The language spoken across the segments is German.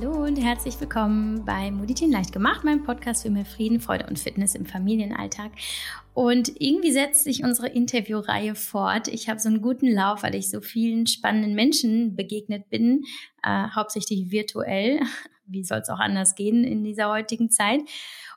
Hallo und herzlich willkommen bei Moditien leicht gemacht, meinem Podcast für mehr Frieden, Freude und Fitness im Familienalltag. Und irgendwie setzt sich unsere Interviewreihe fort. Ich habe so einen guten Lauf, weil ich so vielen spannenden Menschen begegnet bin, äh, hauptsächlich virtuell. Wie soll es auch anders gehen in dieser heutigen Zeit?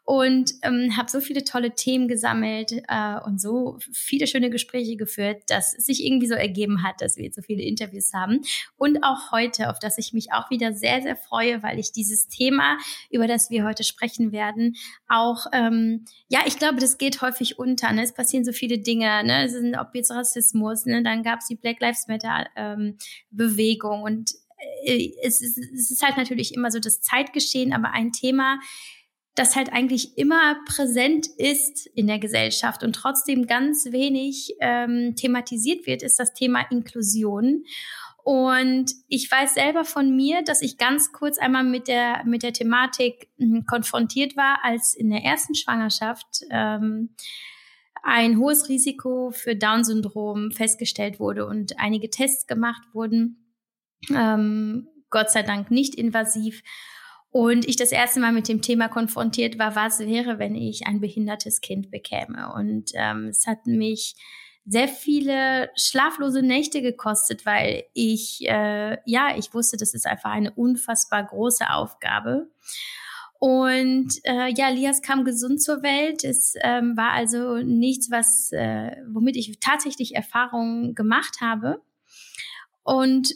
und ähm, habe so viele tolle Themen gesammelt äh, und so viele schöne Gespräche geführt, dass es sich irgendwie so ergeben hat, dass wir jetzt so viele Interviews haben. Und auch heute, auf das ich mich auch wieder sehr, sehr freue, weil ich dieses Thema, über das wir heute sprechen werden, auch, ähm, ja, ich glaube, das geht häufig unter. Ne? Es passieren so viele Dinge, ne? Es sind, ob jetzt Rassismus, ne? dann gab es die Black Lives Matter ähm, Bewegung und es, ist, es ist halt natürlich immer so das Zeitgeschehen, aber ein Thema, das halt eigentlich immer präsent ist in der Gesellschaft und trotzdem ganz wenig ähm, thematisiert wird, ist das Thema Inklusion. Und ich weiß selber von mir, dass ich ganz kurz einmal mit der, mit der Thematik mh, konfrontiert war, als in der ersten Schwangerschaft ähm, ein hohes Risiko für Down-Syndrom festgestellt wurde und einige Tests gemacht wurden. Ähm, Gott sei Dank nicht invasiv. Und ich das erste Mal mit dem Thema konfrontiert war, was wäre, wenn ich ein behindertes Kind bekäme. Und ähm, es hat mich sehr viele schlaflose Nächte gekostet, weil ich, äh, ja, ich wusste, das ist einfach eine unfassbar große Aufgabe. Und äh, ja, Lias kam gesund zur Welt. Es ähm, war also nichts, was, äh, womit ich tatsächlich Erfahrungen gemacht habe. Und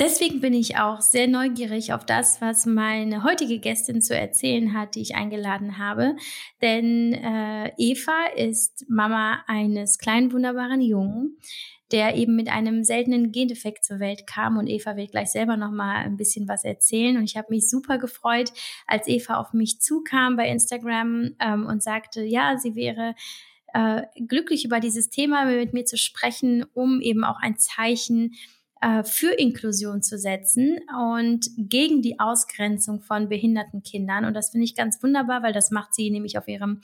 Deswegen bin ich auch sehr neugierig auf das, was meine heutige Gästin zu erzählen hat, die ich eingeladen habe. Denn äh, Eva ist Mama eines kleinen, wunderbaren Jungen, der eben mit einem seltenen Gendefekt zur Welt kam. Und Eva wird gleich selber noch mal ein bisschen was erzählen. Und ich habe mich super gefreut, als Eva auf mich zukam bei Instagram ähm, und sagte, ja, sie wäre äh, glücklich über dieses Thema mit mir zu sprechen, um eben auch ein Zeichen äh, für Inklusion zu setzen und gegen die Ausgrenzung von behinderten Kindern. Und das finde ich ganz wunderbar, weil das macht sie nämlich auf ihrem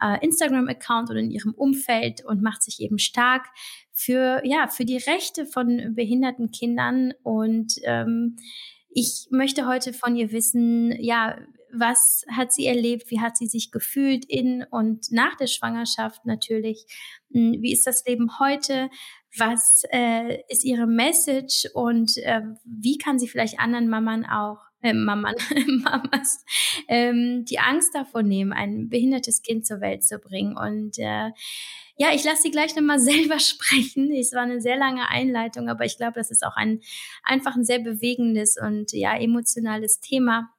äh, Instagram-Account oder in ihrem Umfeld und macht sich eben stark für, ja, für die Rechte von behinderten Kindern. Und ähm, ich möchte heute von ihr wissen, ja, was hat sie erlebt, wie hat sie sich gefühlt in und nach der Schwangerschaft natürlich, hm, wie ist das Leben heute, was äh, ist ihre Message und äh, wie kann sie vielleicht anderen Mammern auch äh, Maman, Mamas ähm, die Angst davor nehmen, ein behindertes Kind zur Welt zu bringen. Und äh, ja, ich lasse sie gleich nochmal selber sprechen. Es war eine sehr lange Einleitung, aber ich glaube, das ist auch ein einfach ein sehr bewegendes und ja emotionales Thema.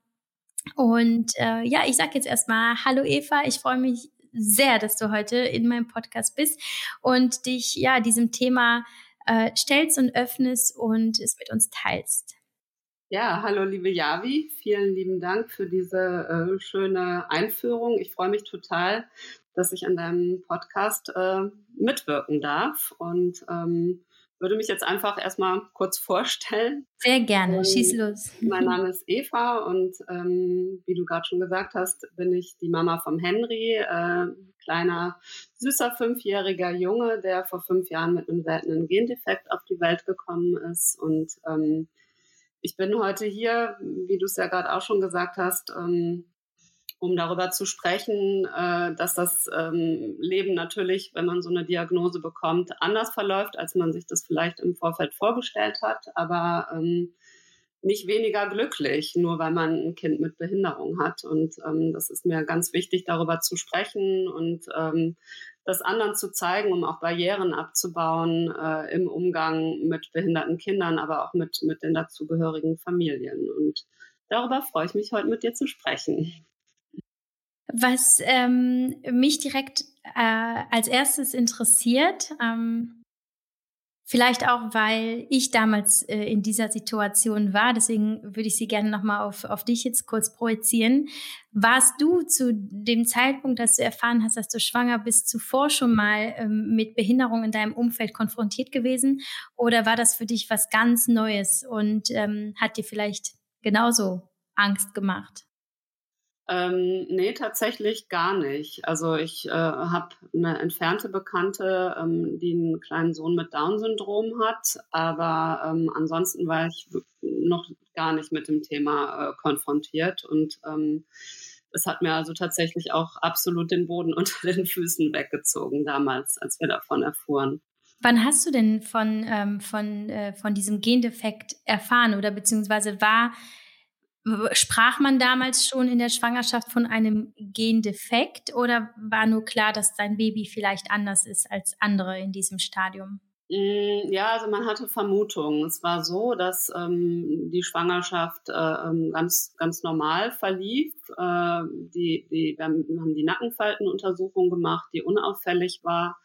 Und äh, ja, ich sage jetzt erstmal Hallo Eva, ich freue mich sehr, dass du heute in meinem Podcast bist und dich ja diesem Thema äh, stellst und öffnest und es mit uns teilst. Ja, hallo liebe Javi, vielen lieben Dank für diese äh, schöne Einführung. Ich freue mich total, dass ich an deinem Podcast äh, mitwirken darf und ähm, würde mich jetzt einfach erstmal kurz vorstellen. Sehr gerne, ähm, schieß los. Mein Name ist Eva und ähm, wie du gerade schon gesagt hast, bin ich die Mama vom Henry, äh, kleiner, süßer fünfjähriger Junge, der vor fünf Jahren mit einem seltenen Gendefekt auf die Welt gekommen ist. Und ähm, ich bin heute hier, wie du es ja gerade auch schon gesagt hast, ähm, um darüber zu sprechen, äh, dass das ähm, Leben natürlich, wenn man so eine Diagnose bekommt, anders verläuft, als man sich das vielleicht im Vorfeld vorgestellt hat, aber ähm, nicht weniger glücklich, nur weil man ein Kind mit Behinderung hat. Und ähm, das ist mir ganz wichtig, darüber zu sprechen und ähm, das anderen zu zeigen, um auch Barrieren abzubauen äh, im Umgang mit behinderten Kindern, aber auch mit, mit den dazugehörigen Familien. Und darüber freue ich mich heute mit dir zu sprechen. Was ähm, mich direkt äh, als erstes interessiert, ähm, vielleicht auch, weil ich damals äh, in dieser Situation war, deswegen würde ich sie gerne nochmal auf, auf dich jetzt kurz projizieren. Warst du zu dem Zeitpunkt, dass du erfahren hast, dass du schwanger bist, zuvor schon mal ähm, mit Behinderung in deinem Umfeld konfrontiert gewesen? Oder war das für dich was ganz Neues und ähm, hat dir vielleicht genauso Angst gemacht? Ähm, nee, tatsächlich gar nicht. Also ich äh, habe eine entfernte Bekannte, ähm, die einen kleinen Sohn mit Down-Syndrom hat, aber ähm, ansonsten war ich noch gar nicht mit dem Thema äh, konfrontiert und ähm, es hat mir also tatsächlich auch absolut den Boden unter den Füßen weggezogen damals, als wir davon erfuhren. Wann hast du denn von, ähm, von, äh, von diesem Gendefekt erfahren oder beziehungsweise war Sprach man damals schon in der Schwangerschaft von einem Gendefekt oder war nur klar, dass dein Baby vielleicht anders ist als andere in diesem Stadium? Mm, ja, also man hatte Vermutungen. Es war so, dass ähm, die Schwangerschaft äh, ähm, ganz, ganz normal verlief. Äh, die, die, wir haben die Nackenfaltenuntersuchung gemacht, die unauffällig war.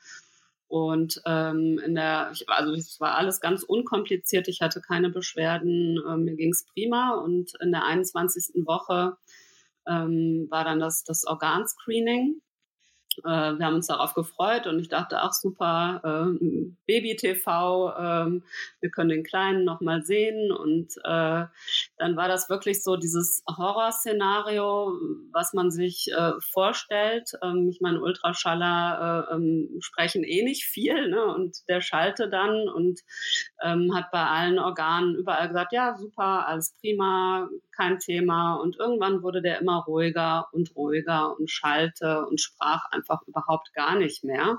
Und ähm, in der, also es war alles ganz unkompliziert, ich hatte keine Beschwerden, äh, mir ging's prima. Und in der 21. Woche ähm, war dann das, das Organscreening äh, wir haben uns darauf gefreut und ich dachte, ach super, äh, Baby-TV, äh, wir können den Kleinen nochmal sehen. Und äh, dann war das wirklich so dieses Horrorszenario, was man sich äh, vorstellt. Ähm, ich meine, Ultraschaller äh, ähm, sprechen eh nicht viel ne? und der schalte dann und ähm, hat bei allen Organen überall gesagt, ja super, alles prima, kein Thema. Und irgendwann wurde der immer ruhiger und ruhiger und schallte und sprach einfach überhaupt gar nicht mehr.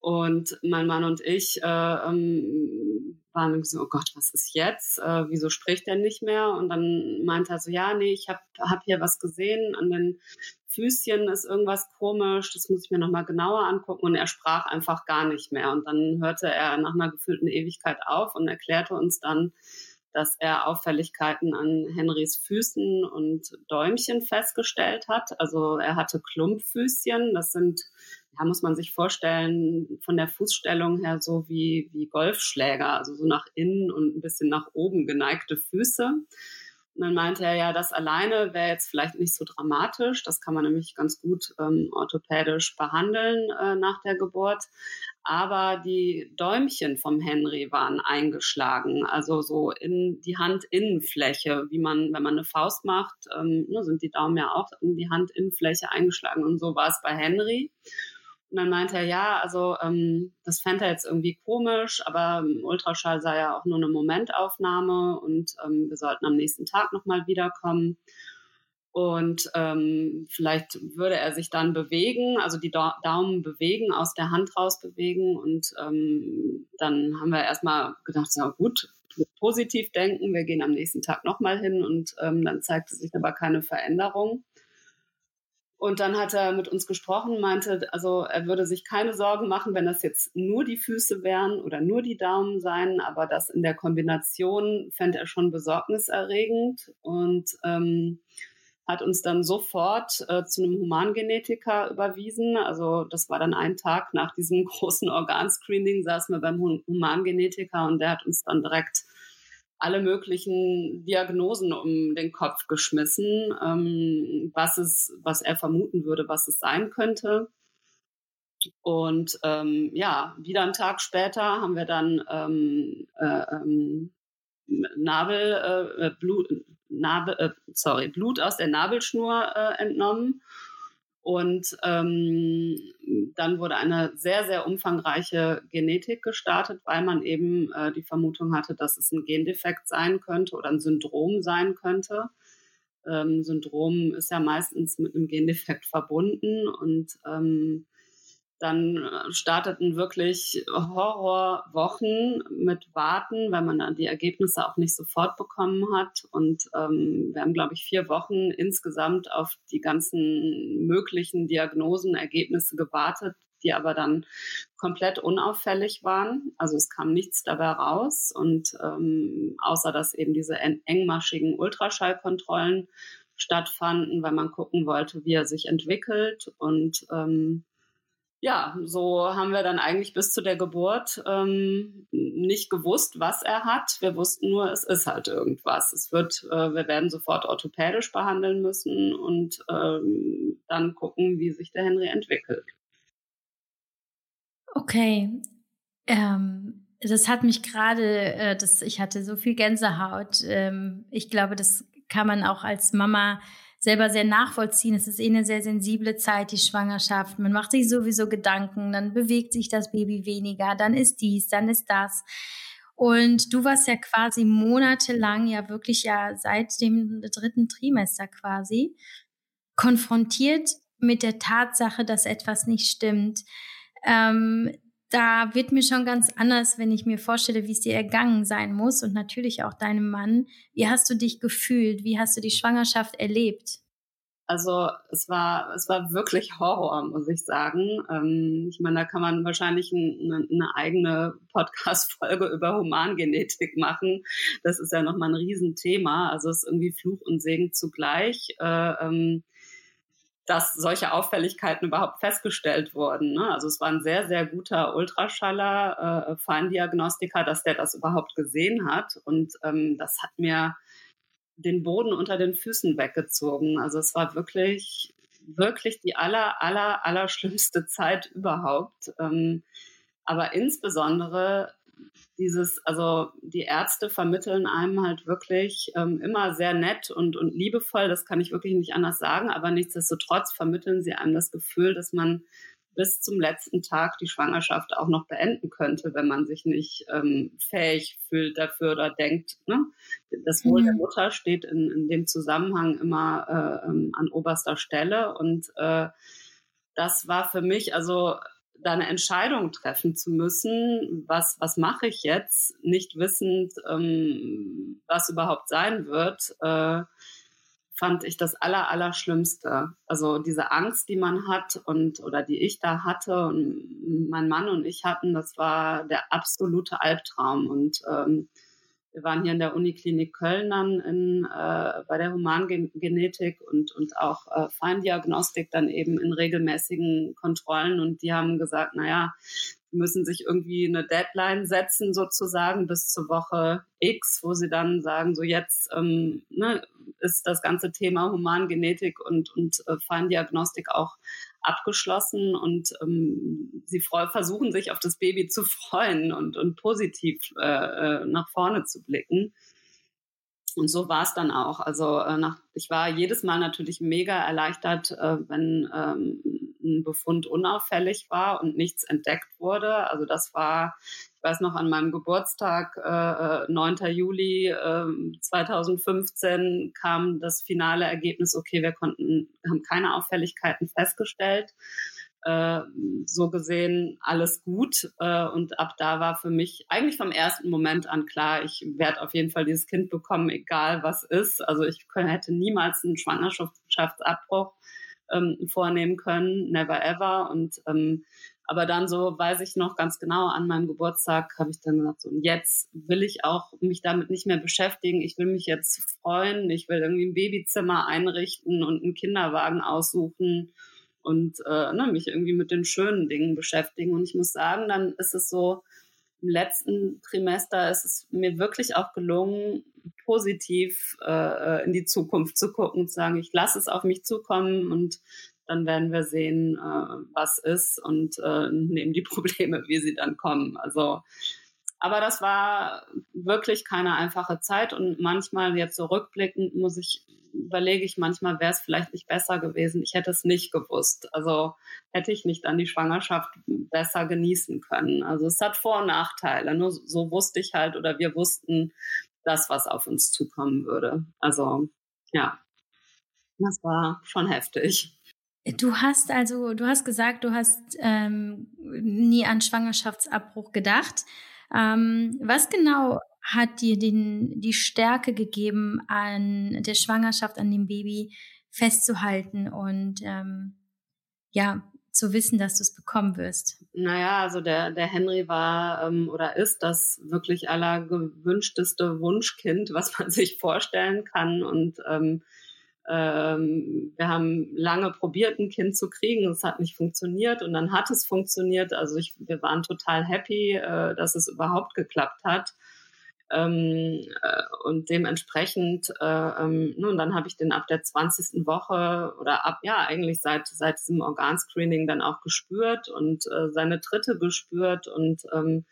Und mein Mann und ich äh, ähm, waren so, oh Gott, was ist jetzt? Äh, wieso spricht er nicht mehr? Und dann meinte er so, ja, nee, ich habe hab hier was gesehen, an den Füßchen ist irgendwas komisch, das muss ich mir nochmal genauer angucken. Und er sprach einfach gar nicht mehr. Und dann hörte er nach einer gefühlten Ewigkeit auf und erklärte uns dann, dass er Auffälligkeiten an Henrys Füßen und Däumchen festgestellt hat. Also er hatte Klumpfüßchen. Das sind, ja, muss man sich vorstellen, von der Fußstellung her so wie, wie Golfschläger, also so nach innen und ein bisschen nach oben geneigte Füße. Und dann meinte er, ja, das alleine wäre jetzt vielleicht nicht so dramatisch. Das kann man nämlich ganz gut ähm, orthopädisch behandeln äh, nach der Geburt. Aber die Däumchen vom Henry waren eingeschlagen, also so in die Handinnenfläche, wie man, wenn man eine Faust macht, ähm, ne, sind die Daumen ja auch in die Handinnenfläche eingeschlagen. Und so war es bei Henry. Und dann meinte er, ja, also ähm, das fände er jetzt irgendwie komisch, aber Ultraschall sei ja auch nur eine Momentaufnahme und ähm, wir sollten am nächsten Tag nochmal wiederkommen. Und ähm, vielleicht würde er sich dann bewegen, also die Daumen bewegen, aus der Hand raus bewegen. Und ähm, dann haben wir erstmal gedacht, ja gut, positiv denken, wir gehen am nächsten Tag nochmal hin und ähm, dann zeigte sich aber keine Veränderung. Und dann hat er mit uns gesprochen, meinte, also er würde sich keine Sorgen machen, wenn das jetzt nur die Füße wären oder nur die Daumen seien, aber das in der Kombination fände er schon besorgniserregend und ähm, hat uns dann sofort äh, zu einem Humangenetiker überwiesen. Also das war dann ein Tag nach diesem großen Organscreening, saßen wir beim Humangenetiker und der hat uns dann direkt alle möglichen Diagnosen um den Kopf geschmissen, ähm, was es, was er vermuten würde, was es sein könnte. Und ähm, ja, wieder einen Tag später haben wir dann ähm, äh, ähm, Nabel, äh, Blut, Nabel, äh, sorry, Blut aus der Nabelschnur äh, entnommen und ähm, dann wurde eine sehr, sehr umfangreiche Genetik gestartet, weil man eben äh, die Vermutung hatte, dass es ein Gendefekt sein könnte oder ein Syndrom sein könnte. Ähm, Syndrom ist ja meistens mit einem Gendefekt verbunden und ähm, dann äh, starteten wirklich Horrorwochen mit Warten, weil man dann die Ergebnisse auch nicht sofort bekommen hat. Und ähm, wir haben, glaube ich, vier Wochen insgesamt auf die ganzen möglichen Diagnosen, Ergebnisse gewartet, die aber dann komplett unauffällig waren. Also es kam nichts dabei raus. Und ähm, außer dass eben diese engmaschigen Ultraschallkontrollen stattfanden, weil man gucken wollte, wie er sich entwickelt. Und ähm, ja, so haben wir dann eigentlich bis zu der Geburt ähm, nicht gewusst, was er hat. Wir wussten nur, es ist halt irgendwas. Es wird, äh, wir werden sofort orthopädisch behandeln müssen und ähm, dann gucken, wie sich der Henry entwickelt. Okay. Ähm, das hat mich gerade, äh, ich hatte so viel Gänsehaut. Ähm, ich glaube, das kann man auch als Mama selber sehr nachvollziehen. Es ist eh eine sehr sensible Zeit, die Schwangerschaft. Man macht sich sowieso Gedanken, dann bewegt sich das Baby weniger, dann ist dies, dann ist das. Und du warst ja quasi monatelang, ja wirklich ja seit dem dritten Trimester quasi, konfrontiert mit der Tatsache, dass etwas nicht stimmt. Ähm, da wird mir schon ganz anders, wenn ich mir vorstelle, wie es dir ergangen sein muss und natürlich auch deinem Mann. Wie hast du dich gefühlt? Wie hast du die Schwangerschaft erlebt? Also es war, es war wirklich Horror, muss ich sagen. Ähm, ich meine, da kann man wahrscheinlich eine, eine eigene Podcast-Folge über Humangenetik machen. Das ist ja nochmal ein Riesenthema. Also es ist irgendwie Fluch und Segen zugleich. Äh, ähm, dass solche Auffälligkeiten überhaupt festgestellt wurden. Ne? Also es war ein sehr, sehr guter Ultraschaller, äh, Feindiagnostiker, dass der das überhaupt gesehen hat. Und ähm, das hat mir den Boden unter den Füßen weggezogen. Also es war wirklich, wirklich die aller, aller, aller schlimmste Zeit überhaupt. Ähm, aber insbesondere dieses, also die Ärzte vermitteln einem halt wirklich ähm, immer sehr nett und, und liebevoll, das kann ich wirklich nicht anders sagen, aber nichtsdestotrotz vermitteln sie einem das Gefühl, dass man bis zum letzten Tag die Schwangerschaft auch noch beenden könnte, wenn man sich nicht ähm, fähig fühlt dafür oder denkt, ne? das Wohl mhm. der Mutter steht in, in dem Zusammenhang immer äh, ähm, an oberster Stelle. Und äh, das war für mich, also da eine Entscheidung treffen zu müssen, was, was mache ich jetzt, nicht wissend, ähm, was überhaupt sein wird. Äh, fand ich das aller, Allerschlimmste. Also diese Angst, die man hat und oder die ich da hatte und mein Mann und ich hatten, das war der absolute Albtraum. Und ähm, wir waren hier in der Uniklinik Köln dann in, äh, bei der Humangenetik und, und auch äh, Feindiagnostik dann eben in regelmäßigen Kontrollen. Und die haben gesagt, naja, müssen sich irgendwie eine Deadline setzen, sozusagen bis zur Woche X, wo sie dann sagen, so jetzt ähm, ne, ist das ganze Thema Humangenetik und, und äh, Feindiagnostik auch abgeschlossen und ähm, sie versuchen sich auf das Baby zu freuen und, und positiv äh, äh nach vorne zu blicken. Und so war es dann auch. Also äh, nach, ich war jedes Mal natürlich mega erleichtert, äh, wenn ähm, ein Befund unauffällig war und nichts entdeckt wurde. Also das war, ich weiß noch, an meinem Geburtstag, äh, 9. Äh, Juli äh, 2015 kam das finale Ergebnis, okay, wir konnten, haben keine Auffälligkeiten festgestellt. Äh, so gesehen alles gut. Äh, und ab da war für mich eigentlich vom ersten Moment an klar, ich werde auf jeden Fall dieses Kind bekommen, egal was ist. Also ich hätte niemals einen Schwangerschaftsabbruch ähm, vornehmen können, never ever. Und ähm, aber dann so weiß ich noch ganz genau, an meinem Geburtstag habe ich dann gesagt, so, jetzt will ich auch mich damit nicht mehr beschäftigen. Ich will mich jetzt freuen. Ich will irgendwie ein Babyzimmer einrichten und einen Kinderwagen aussuchen und äh, ne, mich irgendwie mit den schönen Dingen beschäftigen. Und ich muss sagen, dann ist es so, im letzten Trimester ist es mir wirklich auch gelungen, positiv äh, in die Zukunft zu gucken und zu sagen, ich lasse es auf mich zukommen und dann werden wir sehen, äh, was ist und äh, nehmen die Probleme, wie sie dann kommen. Also aber das war wirklich keine einfache Zeit und manchmal jetzt so muss ich, überlege ich manchmal, wäre es vielleicht nicht besser gewesen. Ich hätte es nicht gewusst. Also hätte ich nicht dann die Schwangerschaft besser genießen können. Also es hat Vor- und Nachteile. Nur so wusste ich halt oder wir wussten das, was auf uns zukommen würde. Also ja, das war schon heftig. Du hast also, du hast gesagt, du hast ähm, nie an Schwangerschaftsabbruch gedacht. Ähm, was genau hat dir den, die Stärke gegeben, an der Schwangerschaft, an dem Baby festzuhalten und ähm, ja, zu wissen, dass du es bekommen wirst? Naja, also der, der Henry war ähm, oder ist das wirklich allergewünschteste Wunschkind, was man sich vorstellen kann. Und ähm, ähm, wir haben lange probiert, ein Kind zu kriegen. Es hat nicht funktioniert und dann hat es funktioniert. Also ich, wir waren total happy, äh, dass es überhaupt geklappt hat. Ähm, äh, und dementsprechend, äh, ähm, nun, dann habe ich den ab der 20. Woche oder ab, ja, eigentlich seit, seit diesem Organscreening dann auch gespürt und äh, seine Tritte gespürt und ähm,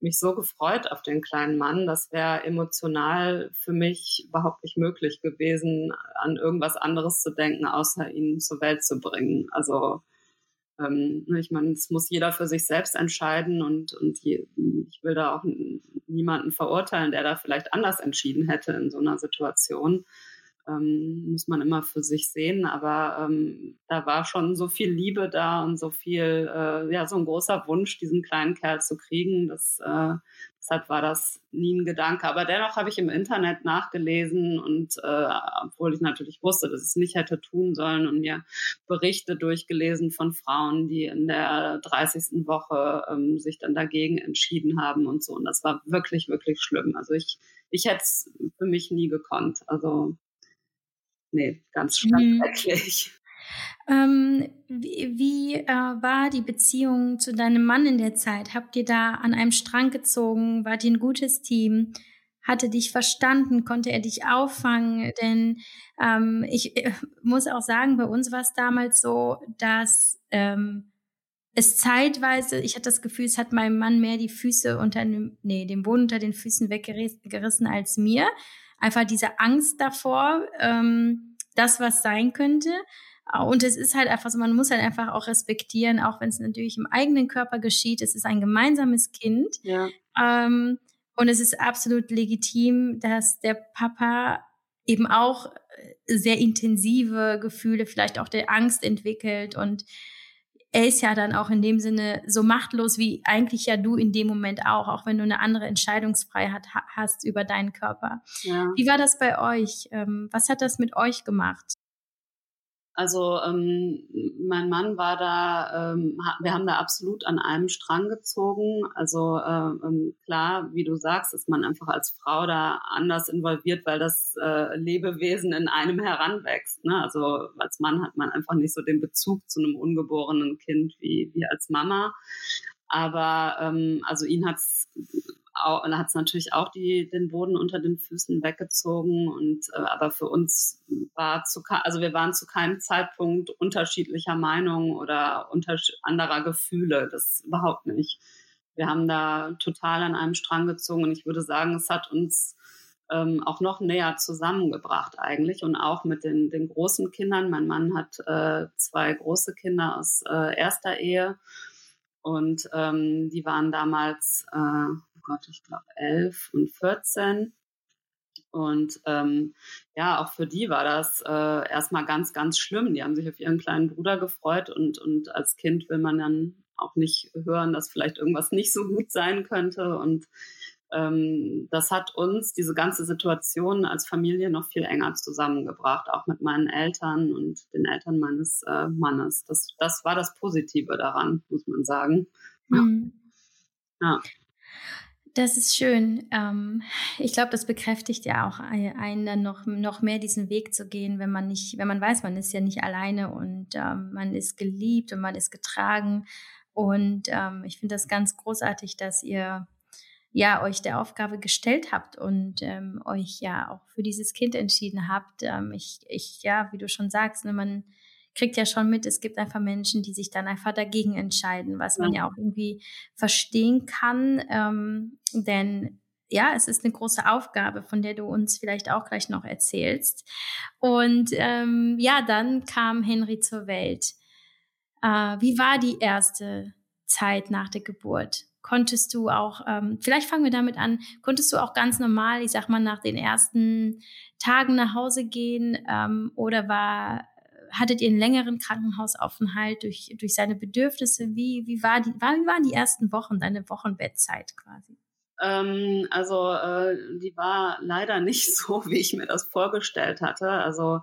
mich so gefreut auf den kleinen Mann. Das wäre emotional für mich überhaupt nicht möglich gewesen, an irgendwas anderes zu denken, außer ihn zur Welt zu bringen. Also ähm, ne, ich meine, es muss jeder für sich selbst entscheiden und, und je, ich will da auch niemanden verurteilen, der da vielleicht anders entschieden hätte in so einer Situation ähm, muss man immer für sich sehen. Aber ähm, da war schon so viel Liebe da und so viel, äh, ja, so ein großer Wunsch, diesen kleinen Kerl zu kriegen. Das, äh, deshalb war das nie ein Gedanke. Aber dennoch habe ich im Internet nachgelesen und äh, obwohl ich natürlich wusste, dass ich es nicht hätte tun sollen und mir Berichte durchgelesen von Frauen, die in der 30. Woche ähm, sich dann dagegen entschieden haben und so. Und das war wirklich, wirklich schlimm. Also ich, ich hätte es für mich nie gekonnt. Also nee, ganz, ganz mhm. schrecklich. Ähm, wie, wie äh, war die Beziehung zu deinem Mann in der Zeit? Habt ihr da an einem Strang gezogen? Wart ihr ein gutes Team? Hatte dich verstanden? Konnte er dich auffangen? Denn ähm, ich äh, muss auch sagen, bei uns war es damals so, dass ähm, es zeitweise, ich hatte das Gefühl, es hat meinem Mann mehr die Füße unter dem, nee, den Boden unter den Füßen weggerissen als mir einfach diese Angst davor, ähm, das, was sein könnte. Und es ist halt einfach so, man muss halt einfach auch respektieren, auch wenn es natürlich im eigenen Körper geschieht. Es ist ein gemeinsames Kind. Ja. Ähm, und es ist absolut legitim, dass der Papa eben auch sehr intensive Gefühle, vielleicht auch der Angst entwickelt und er ist ja dann auch in dem Sinne so machtlos wie eigentlich ja du in dem Moment auch, auch wenn du eine andere Entscheidungsfreiheit hast über deinen Körper. Ja. Wie war das bei euch? Ähm, was hat das mit euch gemacht? Also ähm, mein Mann war da, ähm, wir haben da absolut an einem Strang gezogen. Also äh, ähm, klar, wie du sagst, ist man einfach als Frau da anders involviert, weil das äh, Lebewesen in einem heranwächst. Ne? Also als Mann hat man einfach nicht so den Bezug zu einem ungeborenen Kind wie, wie als Mama. Aber ähm, also ihn hat's hat es natürlich auch die, den Boden unter den Füßen weggezogen. Und äh, aber für uns war zu also wir waren zu keinem Zeitpunkt unterschiedlicher Meinung oder unter anderer Gefühle. Das überhaupt nicht. Wir haben da total an einem Strang gezogen und ich würde sagen, es hat uns ähm, auch noch näher zusammengebracht eigentlich und auch mit den, den großen Kindern. Mein Mann hat äh, zwei große Kinder aus äh, erster Ehe und ähm, die waren damals äh, Gott, ich glaube, elf und 14. Und ähm, ja, auch für die war das äh, erstmal ganz, ganz schlimm. Die haben sich auf ihren kleinen Bruder gefreut und, und als Kind will man dann auch nicht hören, dass vielleicht irgendwas nicht so gut sein könnte. Und ähm, das hat uns, diese ganze Situation als Familie noch viel enger zusammengebracht, auch mit meinen Eltern und den Eltern meines äh, Mannes. Das, das war das Positive daran, muss man sagen. Ja. Mhm. ja. Das ist schön. Ähm, ich glaube, das bekräftigt ja auch einen dann noch, noch mehr diesen Weg zu gehen, wenn man nicht, wenn man weiß, man ist ja nicht alleine und ähm, man ist geliebt und man ist getragen. Und ähm, ich finde das ganz großartig, dass ihr ja euch der Aufgabe gestellt habt und ähm, euch ja auch für dieses Kind entschieden habt. Ähm, ich, ich, ja, wie du schon sagst, ne, man kriegt ja schon mit, es gibt einfach Menschen, die sich dann einfach dagegen entscheiden, was man ja auch irgendwie verstehen kann. Ähm, denn ja, es ist eine große Aufgabe, von der du uns vielleicht auch gleich noch erzählst. Und ähm, ja, dann kam Henry zur Welt. Äh, wie war die erste Zeit nach der Geburt? Konntest du auch, ähm, vielleicht fangen wir damit an, konntest du auch ganz normal, ich sag mal, nach den ersten Tagen nach Hause gehen ähm, oder war hattet ihr einen längeren Krankenhausaufenthalt durch, durch seine Bedürfnisse? Wie, wie, war die, war, wie waren die ersten Wochen, deine Wochenbettzeit quasi? Ähm, also äh, die war leider nicht so, wie ich mir das vorgestellt hatte. Also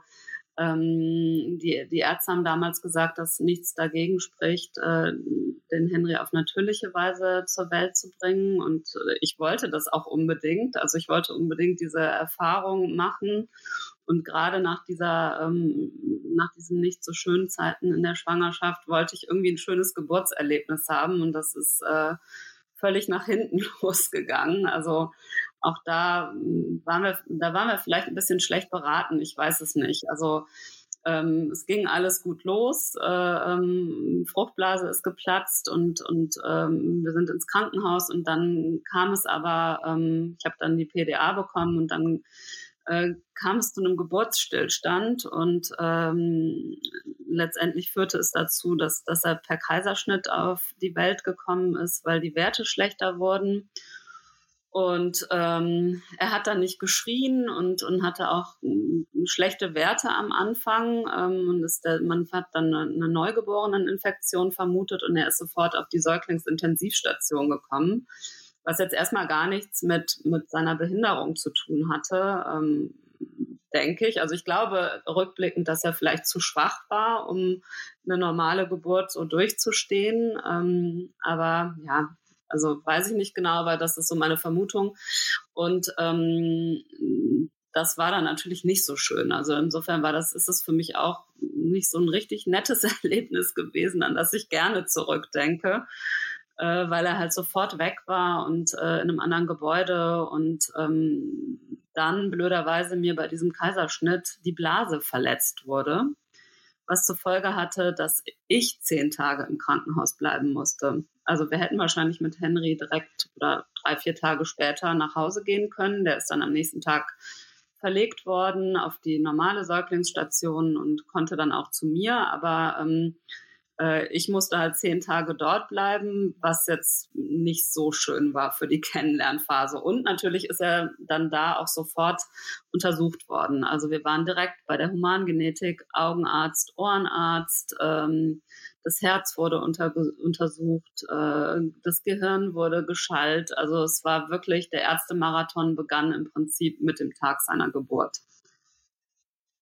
ähm, die, die Ärzte haben damals gesagt, dass nichts dagegen spricht, äh, den Henry auf natürliche Weise zur Welt zu bringen. Und äh, ich wollte das auch unbedingt. Also ich wollte unbedingt diese Erfahrung machen. Und gerade nach dieser, ähm, nach diesen nicht so schönen Zeiten in der Schwangerschaft wollte ich irgendwie ein schönes Geburtserlebnis haben. Und das ist äh, völlig nach hinten losgegangen. Also auch da hm, waren wir, da waren wir vielleicht ein bisschen schlecht beraten. Ich weiß es nicht. Also ähm, es ging alles gut los. Äh, ähm, Fruchtblase ist geplatzt und, und ähm, wir sind ins Krankenhaus und dann kam es aber, ähm, ich habe dann die PDA bekommen und dann äh, kam es zu einem Geburtsstillstand und ähm, letztendlich führte es dazu, dass, dass er per Kaiserschnitt auf die Welt gekommen ist, weil die Werte schlechter wurden. Und ähm, er hat dann nicht geschrien und, und hatte auch äh, schlechte Werte am Anfang. Ähm, und ist der, man hat dann eine, eine Neugeboreneninfektion vermutet und er ist sofort auf die Säuglingsintensivstation gekommen, was jetzt erstmal gar nichts mit, mit seiner Behinderung zu tun hatte, ähm, denke ich. Also ich glaube rückblickend, dass er vielleicht zu schwach war, um eine normale Geburt so durchzustehen. Ähm, aber ja, also weiß ich nicht genau, aber das ist so meine Vermutung. Und ähm, das war dann natürlich nicht so schön. Also insofern war das, ist es für mich auch nicht so ein richtig nettes Erlebnis gewesen, an das ich gerne zurückdenke, äh, weil er halt sofort weg war und äh, in einem anderen Gebäude und ähm, dann blöderweise mir bei diesem Kaiserschnitt die Blase verletzt wurde, was zur Folge hatte, dass ich zehn Tage im Krankenhaus bleiben musste. Also wir hätten wahrscheinlich mit Henry direkt oder drei, vier Tage später nach Hause gehen können. Der ist dann am nächsten Tag verlegt worden auf die normale Säuglingsstation und konnte dann auch zu mir. Aber ähm, äh, ich musste halt zehn Tage dort bleiben, was jetzt nicht so schön war für die Kennenlernphase. Und natürlich ist er dann da auch sofort untersucht worden. Also wir waren direkt bei der Humangenetik, Augenarzt, Ohrenarzt. Ähm, das Herz wurde unter, untersucht, äh, das Gehirn wurde geschallt. Also es war wirklich, der Ärztemarathon begann im Prinzip mit dem Tag seiner Geburt.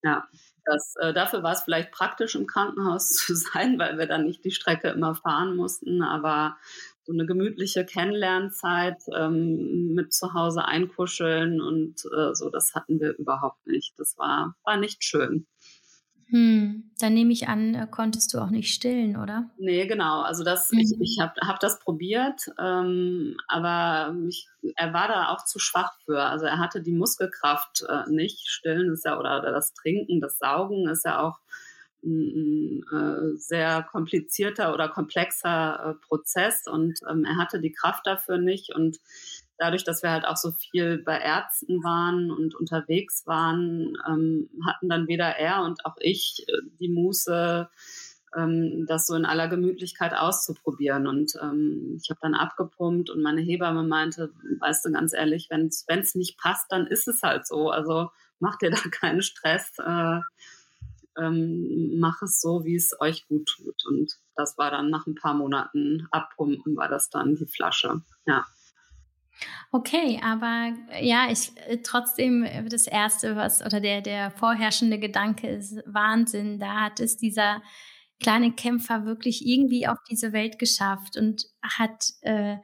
Ja, das, äh, dafür war es vielleicht praktisch, im Krankenhaus zu sein, weil wir dann nicht die Strecke immer fahren mussten. Aber so eine gemütliche Kennenlernzeit ähm, mit zu Hause einkuscheln und äh, so, das hatten wir überhaupt nicht. Das war, war nicht schön. Hm, dann nehme ich an, äh, konntest du auch nicht stillen, oder? Nee, genau. Also das, mhm. ich, ich habe hab das probiert, ähm, aber ich, er war da auch zu schwach für. Also er hatte die Muskelkraft äh, nicht. Stillen ist ja, oder, oder das Trinken, das Saugen ist ja auch ein äh, sehr komplizierter oder komplexer äh, Prozess und ähm, er hatte die Kraft dafür nicht und dadurch, dass wir halt auch so viel bei Ärzten waren und unterwegs waren, ähm, hatten dann weder er und auch ich äh, die Muße, ähm, das so in aller Gemütlichkeit auszuprobieren. Und ähm, ich habe dann abgepumpt und meine Hebamme meinte, weißt du ganz ehrlich, wenn es nicht passt, dann ist es halt so. Also mach dir da keinen Stress. Äh, ähm, mach es so, wie es euch gut tut. Und das war dann nach ein paar Monaten abpumpen, war das dann die Flasche. Ja. Okay, aber äh, ja, ich äh, trotzdem äh, das erste, was oder der der vorherrschende Gedanke ist Wahnsinn. Da hat es dieser kleine Kämpfer wirklich irgendwie auf diese Welt geschafft und hat äh,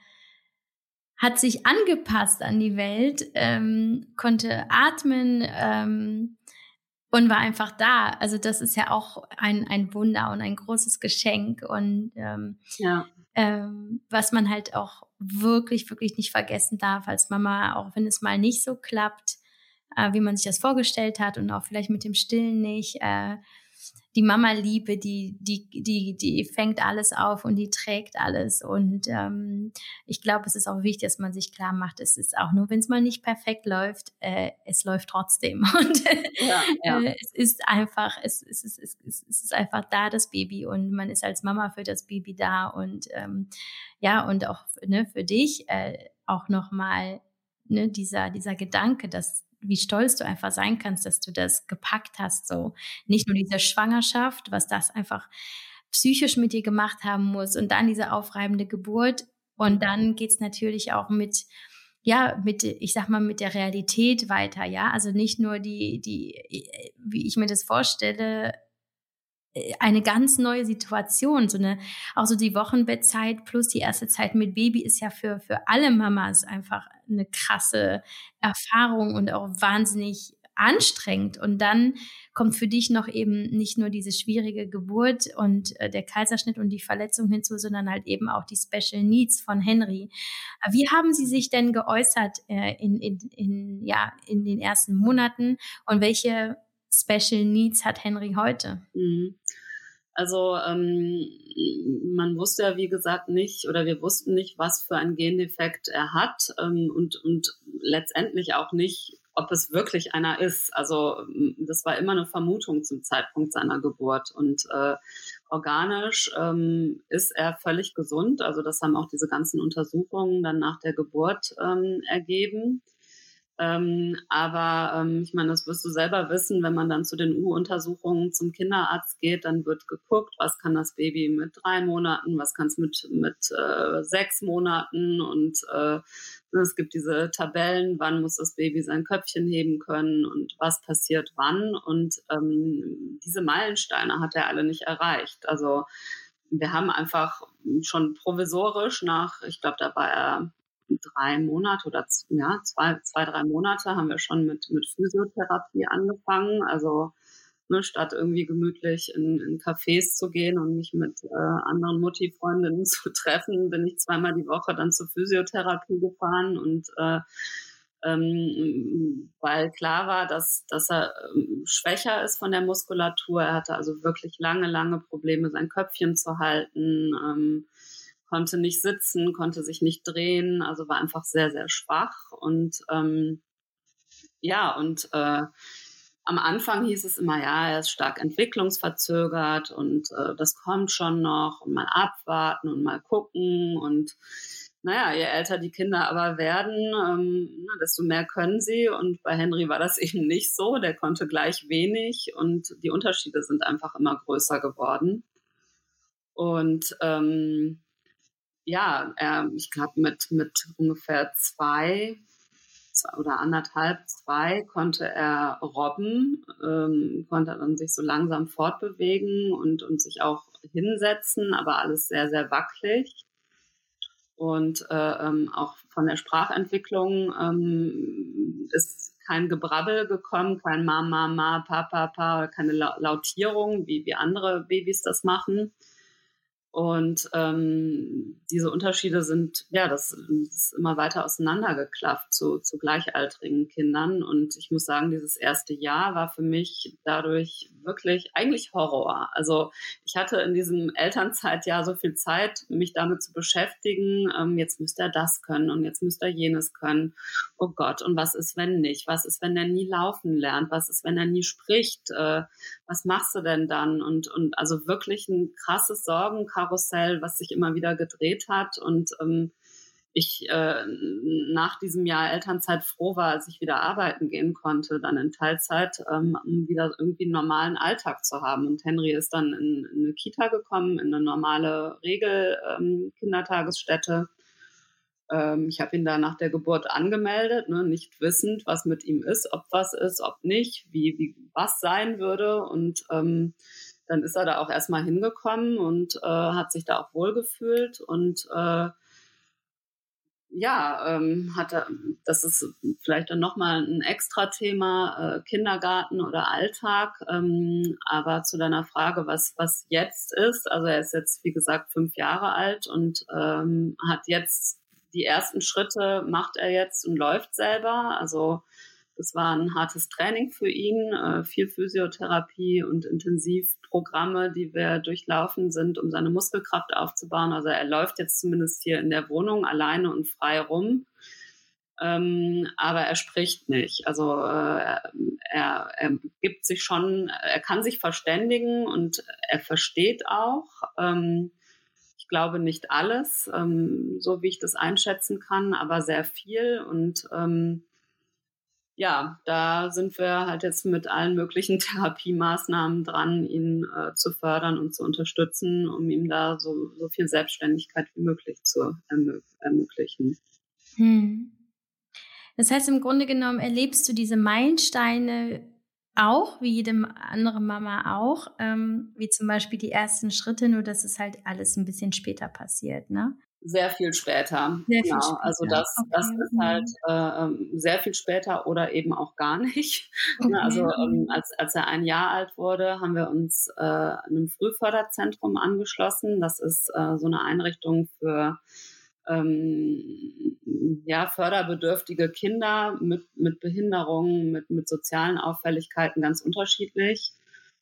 hat sich angepasst an die Welt, ähm, konnte atmen ähm, und war einfach da. Also das ist ja auch ein, ein Wunder und ein großes Geschenk und ähm, ja. Ähm, was man halt auch wirklich, wirklich nicht vergessen darf als Mama, auch wenn es mal nicht so klappt, äh, wie man sich das vorgestellt hat und auch vielleicht mit dem Stillen nicht. Äh, die Mama-Liebe, die, die, die, die fängt alles auf und die trägt alles. Und ähm, ich glaube, es ist auch wichtig, dass man sich klar macht, es ist auch nur, wenn es mal nicht perfekt läuft, äh, es läuft trotzdem. Und ja, ja. Äh, es ist einfach, es, es, es, es, es ist einfach da, das Baby. Und man ist als Mama für das Baby da. Und ähm, ja, und auch ne, für dich äh, auch nochmal ne, dieser, dieser Gedanke, dass wie stolz du einfach sein kannst, dass du das gepackt hast. So nicht nur diese Schwangerschaft, was das einfach psychisch mit dir gemacht haben muss und dann diese aufreibende Geburt. Und dann geht's natürlich auch mit, ja, mit, ich sag mal, mit der Realität weiter, ja. Also nicht nur die, die, wie ich mir das vorstelle, eine ganz neue Situation, so eine, auch so die Wochenbettzeit plus die erste Zeit mit Baby ist ja für, für alle Mamas einfach eine krasse Erfahrung und auch wahnsinnig anstrengend. Und dann kommt für dich noch eben nicht nur diese schwierige Geburt und äh, der Kaiserschnitt und die Verletzung hinzu, sondern halt eben auch die Special Needs von Henry. Wie haben Sie sich denn geäußert äh, in, in, in, ja, in den ersten Monaten und welche Special Needs hat Henry heute? Mhm. Also ähm, man wusste ja, wie gesagt, nicht oder wir wussten nicht, was für einen Gendefekt er hat ähm, und, und letztendlich auch nicht, ob es wirklich einer ist. Also das war immer eine Vermutung zum Zeitpunkt seiner Geburt. Und äh, organisch ähm, ist er völlig gesund. Also das haben auch diese ganzen Untersuchungen dann nach der Geburt ähm, ergeben. Ähm, aber ähm, ich meine, das wirst du selber wissen, wenn man dann zu den U-Untersuchungen zum Kinderarzt geht, dann wird geguckt, was kann das Baby mit drei Monaten, was kann es mit, mit äh, sechs Monaten und äh, es gibt diese Tabellen, wann muss das Baby sein Köpfchen heben können und was passiert wann. Und ähm, diese Meilensteine hat er alle nicht erreicht. Also wir haben einfach schon provisorisch nach, ich glaube, da war er drei Monate oder ja, zwei, zwei, drei Monate haben wir schon mit, mit Physiotherapie angefangen. Also ne, statt irgendwie gemütlich in, in Cafés zu gehen und mich mit äh, anderen Mutti-Freundinnen zu treffen, bin ich zweimal die Woche dann zur Physiotherapie gefahren und äh, ähm, weil klar war, dass, dass er ähm, schwächer ist von der Muskulatur. Er hatte also wirklich lange, lange Probleme, sein Köpfchen zu halten. Ähm, konnte nicht sitzen, konnte sich nicht drehen, also war einfach sehr, sehr schwach. Und ähm, ja, und äh, am Anfang hieß es immer, ja, er ist stark entwicklungsverzögert und äh, das kommt schon noch und mal abwarten und mal gucken und naja, je älter die Kinder aber werden, ähm, desto mehr können sie. Und bei Henry war das eben nicht so. Der konnte gleich wenig und die Unterschiede sind einfach immer größer geworden. Und ähm, ja, er, ich glaube, mit, mit ungefähr zwei, oder anderthalb, zwei konnte er robben, ähm, konnte dann sich so langsam fortbewegen und, und sich auch hinsetzen, aber alles sehr, sehr wackelig. Und äh, ähm, auch von der Sprachentwicklung ähm, ist kein Gebrabbel gekommen, kein Mama, Ma, Papa, Pa, keine Lautierung, wie, wie andere Babys das machen. Und ähm, diese Unterschiede sind, ja, das, ist immer weiter auseinandergeklafft zu, zu gleichaltrigen Kindern. Und ich muss sagen, dieses erste Jahr war für mich dadurch wirklich eigentlich Horror. Also ich hatte in diesem Elternzeitjahr so viel Zeit, mich damit zu beschäftigen. Ähm, jetzt müsste er das können und jetzt müsste er jenes können. Oh Gott, und was ist, wenn nicht? Was ist, wenn er nie laufen lernt? Was ist, wenn er nie spricht? Äh, was machst du denn dann? Und, und also wirklich ein krasses Sorgenkarussell, was sich immer wieder gedreht hat. Und ähm, ich äh, nach diesem Jahr Elternzeit froh war, als ich wieder arbeiten gehen konnte, dann in Teilzeit, ähm, um wieder irgendwie einen normalen Alltag zu haben. Und Henry ist dann in, in eine Kita gekommen, in eine normale Regel-Kindertagesstätte. Ähm, ähm, ich habe ihn da nach der Geburt angemeldet, ne, nicht wissend, was mit ihm ist, ob was ist, ob nicht, wie, wie was sein würde. Und ähm, dann ist er da auch erstmal hingekommen und äh, hat sich da auch wohlgefühlt und äh, ja, ähm, hatte, das ist vielleicht dann nochmal ein extra Thema, äh, Kindergarten oder Alltag. Ähm, aber zu deiner Frage, was, was jetzt ist, also er ist jetzt, wie gesagt, fünf Jahre alt und ähm, hat jetzt die ersten Schritte macht er jetzt und läuft selber. Also das war ein hartes Training für ihn, äh, viel Physiotherapie und Intensivprogramme, die wir durchlaufen sind, um seine Muskelkraft aufzubauen. Also er läuft jetzt zumindest hier in der Wohnung alleine und frei rum. Ähm, aber er spricht nicht. Also äh, er, er gibt sich schon, er kann sich verständigen und er versteht auch. Ähm, glaube nicht alles, ähm, so wie ich das einschätzen kann, aber sehr viel. Und ähm, ja, da sind wir halt jetzt mit allen möglichen Therapiemaßnahmen dran, ihn äh, zu fördern und zu unterstützen, um ihm da so, so viel Selbstständigkeit wie möglich zu ermö ermöglichen. Hm. Das heißt, im Grunde genommen erlebst du diese Meilensteine auch, wie jede andere Mama auch, ähm, wie zum Beispiel die ersten Schritte, nur dass es halt alles ein bisschen später passiert, ne? Sehr viel später. Sehr genau. Viel also später. Also das, okay. das ist halt äh, ähm, sehr viel später oder eben auch gar nicht. Okay. Also ähm, als, als er ein Jahr alt wurde, haben wir uns äh, einem Frühförderzentrum angeschlossen. Das ist äh, so eine Einrichtung für ähm, ja, förderbedürftige Kinder mit, mit Behinderungen, mit, mit sozialen Auffälligkeiten ganz unterschiedlich.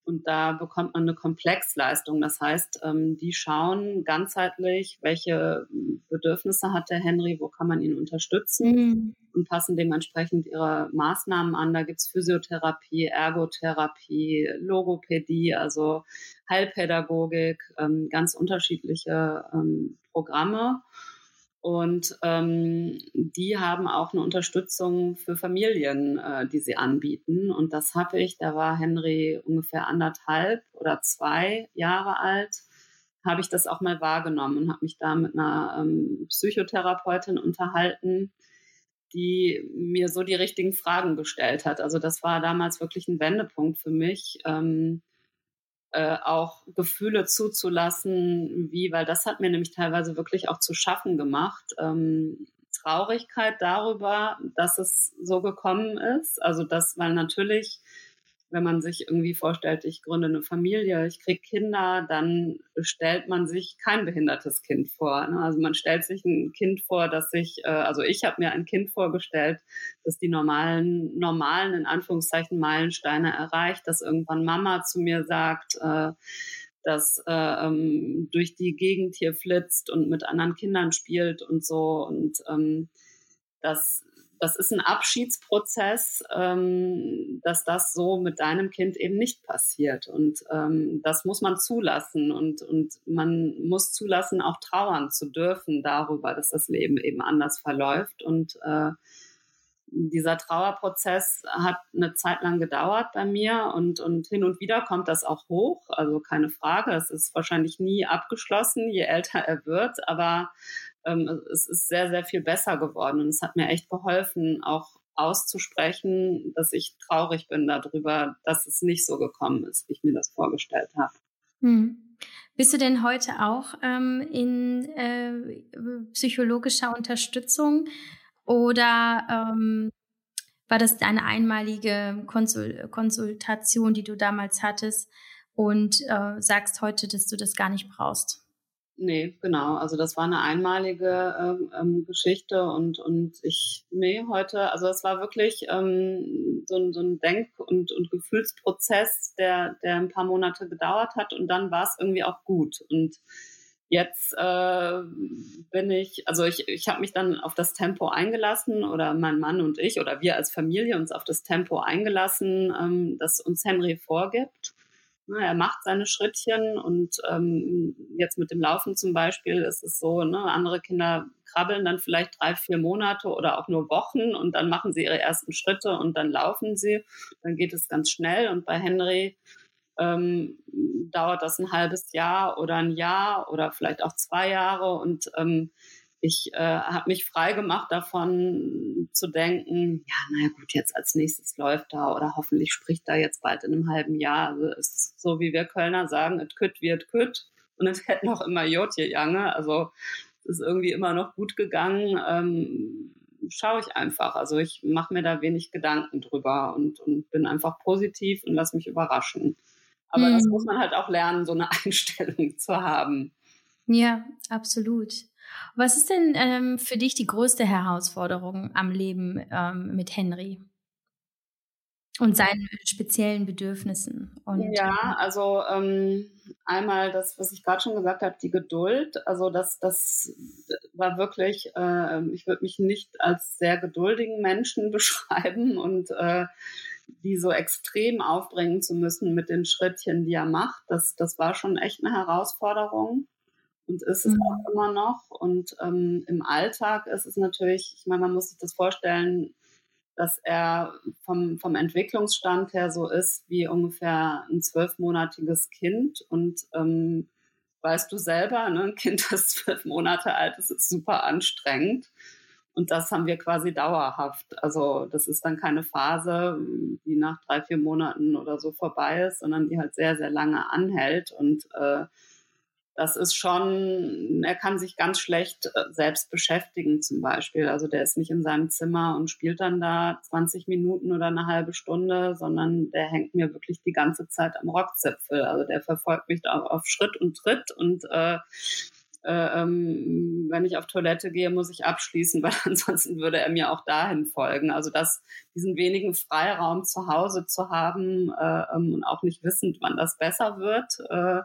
Und da bekommt man eine Komplexleistung. Das heißt, ähm, die schauen ganzheitlich, welche Bedürfnisse hat der Henry, wo kann man ihn unterstützen mhm. und passen dementsprechend ihre Maßnahmen an. Da gibt's Physiotherapie, Ergotherapie, Logopädie, also Heilpädagogik, ähm, ganz unterschiedliche ähm, Programme. Und ähm, die haben auch eine Unterstützung für Familien, äh, die sie anbieten. Und das habe ich, da war Henry ungefähr anderthalb oder zwei Jahre alt, habe ich das auch mal wahrgenommen und habe mich da mit einer ähm, Psychotherapeutin unterhalten, die mir so die richtigen Fragen gestellt hat. Also das war damals wirklich ein Wendepunkt für mich. Ähm, äh, auch Gefühle zuzulassen, wie, weil das hat mir nämlich teilweise wirklich auch zu schaffen gemacht. Ähm, Traurigkeit darüber, dass es so gekommen ist. Also das, weil natürlich wenn man sich irgendwie vorstellt, ich gründe eine Familie, ich kriege Kinder, dann stellt man sich kein behindertes Kind vor. Ne? Also man stellt sich ein Kind vor, dass sich, äh, also ich habe mir ein Kind vorgestellt, das die normalen, normalen, in Anführungszeichen, Meilensteine erreicht, dass irgendwann Mama zu mir sagt, äh, dass äh, ähm, durch die Gegend hier flitzt und mit anderen Kindern spielt und so und ähm, dass das ist ein Abschiedsprozess, ähm, dass das so mit deinem Kind eben nicht passiert. Und ähm, das muss man zulassen. Und, und man muss zulassen, auch trauern zu dürfen darüber, dass das Leben eben anders verläuft. Und äh, dieser Trauerprozess hat eine Zeit lang gedauert bei mir und, und hin und wieder kommt das auch hoch. Also keine Frage, es ist wahrscheinlich nie abgeschlossen, je älter er wird. Aber ähm, es ist sehr, sehr viel besser geworden. Und es hat mir echt geholfen, auch auszusprechen, dass ich traurig bin darüber, dass es nicht so gekommen ist, wie ich mir das vorgestellt habe. Hm. Bist du denn heute auch ähm, in äh, psychologischer Unterstützung oder ähm, war das deine einmalige Konsul Konsultation, die du damals hattest und äh, sagst heute, dass du das gar nicht brauchst? Nee, genau. Also das war eine einmalige ähm, ähm, Geschichte und, und ich, nee, heute, also es war wirklich ähm, so, ein, so ein Denk- und, und Gefühlsprozess, der, der ein paar Monate gedauert hat und dann war es irgendwie auch gut. Und jetzt äh, bin ich, also ich, ich habe mich dann auf das Tempo eingelassen oder mein Mann und ich oder wir als Familie uns auf das Tempo eingelassen, ähm, das uns Henry vorgibt. Ne, er macht seine Schrittchen und ähm, jetzt mit dem Laufen zum Beispiel ist es so, ne, andere Kinder krabbeln dann vielleicht drei, vier Monate oder auch nur Wochen und dann machen sie ihre ersten Schritte und dann laufen sie. Dann geht es ganz schnell und bei Henry ähm, dauert das ein halbes Jahr oder ein Jahr oder vielleicht auch zwei Jahre und ähm, ich äh, habe mich frei gemacht davon zu denken, ja, naja gut, jetzt als nächstes läuft da oder hoffentlich spricht da jetzt bald in einem halben Jahr. Also es ist so, wie wir Kölner sagen, et kütt wird kütt und es hätte noch immer Jotje Jange. Also es ist irgendwie immer noch gut gegangen. Ähm, schaue ich einfach. Also ich mache mir da wenig Gedanken drüber und, und bin einfach positiv und lass mich überraschen. Aber mhm. das muss man halt auch lernen, so eine Einstellung zu haben. Ja, absolut. Was ist denn ähm, für dich die größte Herausforderung am Leben ähm, mit Henry? Und seinen speziellen Bedürfnissen. Und, ja, ähm, also ähm, einmal das, was ich gerade schon gesagt habe, die Geduld. Also das, das war wirklich, äh, ich würde mich nicht als sehr geduldigen Menschen beschreiben und äh, die so extrem aufbringen zu müssen mit den Schrittchen, die er macht. Das, das war schon echt eine Herausforderung und ist es mhm. auch immer noch. Und ähm, im Alltag ist es natürlich, ich meine, man muss sich das vorstellen, dass er vom, vom Entwicklungsstand her so ist wie ungefähr ein zwölfmonatiges Kind. Und ähm, weißt du selber, ne, ein Kind, das zwölf Monate alt ist, ist super anstrengend. Und das haben wir quasi dauerhaft. Also das ist dann keine Phase, die nach drei, vier Monaten oder so vorbei ist, sondern die halt sehr, sehr lange anhält. Und äh, das ist schon, er kann sich ganz schlecht äh, selbst beschäftigen zum Beispiel. Also der ist nicht in seinem Zimmer und spielt dann da 20 Minuten oder eine halbe Stunde, sondern der hängt mir wirklich die ganze Zeit am Rockzipfel. Also der verfolgt mich da auf Schritt und Tritt und äh, äh, ähm, wenn ich auf Toilette gehe, muss ich abschließen, weil ansonsten würde er mir auch dahin folgen. Also das, diesen wenigen Freiraum zu Hause zu haben äh, ähm, und auch nicht wissend, wann das besser wird, äh,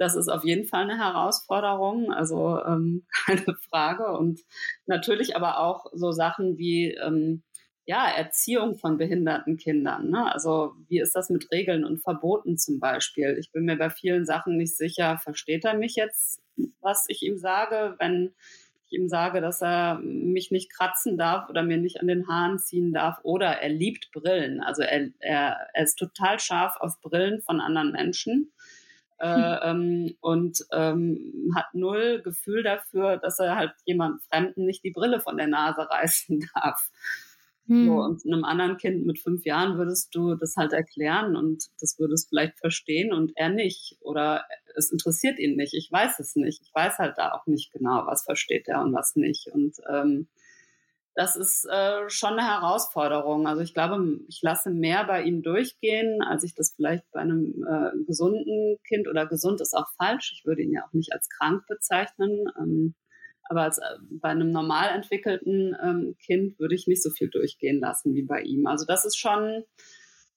das ist auf jeden Fall eine Herausforderung, also ähm, keine Frage. Und natürlich aber auch so Sachen wie ähm, ja, Erziehung von behinderten Kindern. Ne? Also wie ist das mit Regeln und Verboten zum Beispiel? Ich bin mir bei vielen Sachen nicht sicher, versteht er mich jetzt, was ich ihm sage, wenn ich ihm sage, dass er mich nicht kratzen darf oder mir nicht an den Haaren ziehen darf oder er liebt Brillen. Also er, er, er ist total scharf auf Brillen von anderen Menschen. Äh, ähm, und ähm, hat null Gefühl dafür, dass er halt jemand Fremden nicht die Brille von der Nase reißen darf. Hm. So, und einem anderen Kind mit fünf Jahren würdest du das halt erklären und das würde es vielleicht verstehen und er nicht. Oder es interessiert ihn nicht. Ich weiß es nicht. Ich weiß halt da auch nicht genau, was versteht er und was nicht. Und ähm, das ist äh, schon eine Herausforderung. Also ich glaube, ich lasse mehr bei ihm durchgehen, als ich das vielleicht bei einem äh, gesunden Kind oder gesund ist auch falsch. Ich würde ihn ja auch nicht als krank bezeichnen. Ähm, aber als, äh, bei einem normal entwickelten ähm, Kind würde ich nicht so viel durchgehen lassen wie bei ihm. Also das ist schon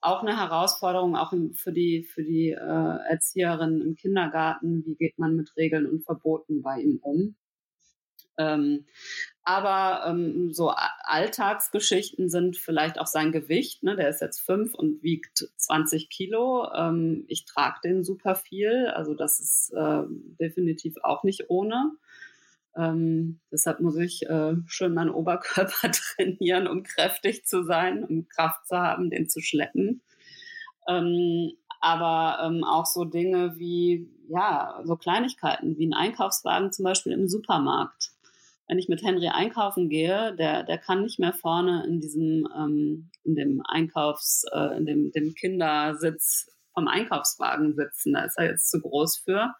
auch eine Herausforderung, auch für die, für die äh, Erzieherin im Kindergarten. Wie geht man mit Regeln und Verboten bei ihm um? Ähm, aber ähm, so Alltagsgeschichten sind vielleicht auch sein Gewicht. Ne? Der ist jetzt fünf und wiegt 20 Kilo. Ähm, ich trage den super viel. Also das ist äh, definitiv auch nicht ohne. Ähm, deshalb muss ich äh, schön meinen Oberkörper trainieren, um kräftig zu sein, um Kraft zu haben, den zu schleppen. Ähm, aber ähm, auch so Dinge wie, ja, so Kleinigkeiten wie ein Einkaufswagen zum Beispiel im Supermarkt. Wenn ich mit Henry einkaufen gehe, der, der kann nicht mehr vorne in diesem, ähm, in dem Einkaufs, äh, in dem, dem Kindersitz vom Einkaufswagen sitzen. Da ist er jetzt zu groß für.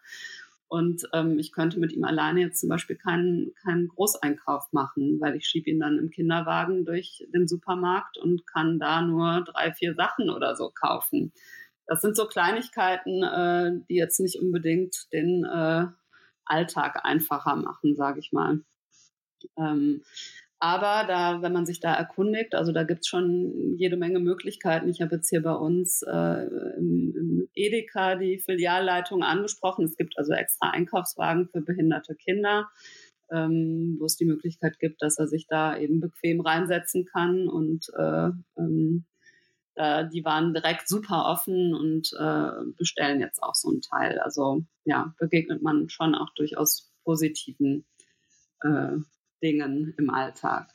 Und ähm, ich könnte mit ihm alleine jetzt zum Beispiel keinen, keinen Großeinkauf machen, weil ich schiebe ihn dann im Kinderwagen durch den Supermarkt und kann da nur drei, vier Sachen oder so kaufen. Das sind so Kleinigkeiten, äh, die jetzt nicht unbedingt den äh, Alltag einfacher machen, sage ich mal. Ähm, aber da, wenn man sich da erkundigt, also da gibt es schon jede Menge Möglichkeiten. Ich habe jetzt hier bei uns äh, im, im, Edeka die Filialleitung angesprochen. Es gibt also extra Einkaufswagen für behinderte Kinder, ähm, wo es die Möglichkeit gibt, dass er sich da eben bequem reinsetzen kann. Und äh, ähm, da, die waren direkt super offen und äh, bestellen jetzt auch so einen Teil. Also ja, begegnet man schon auch durchaus positiven äh, Dingen im Alltag.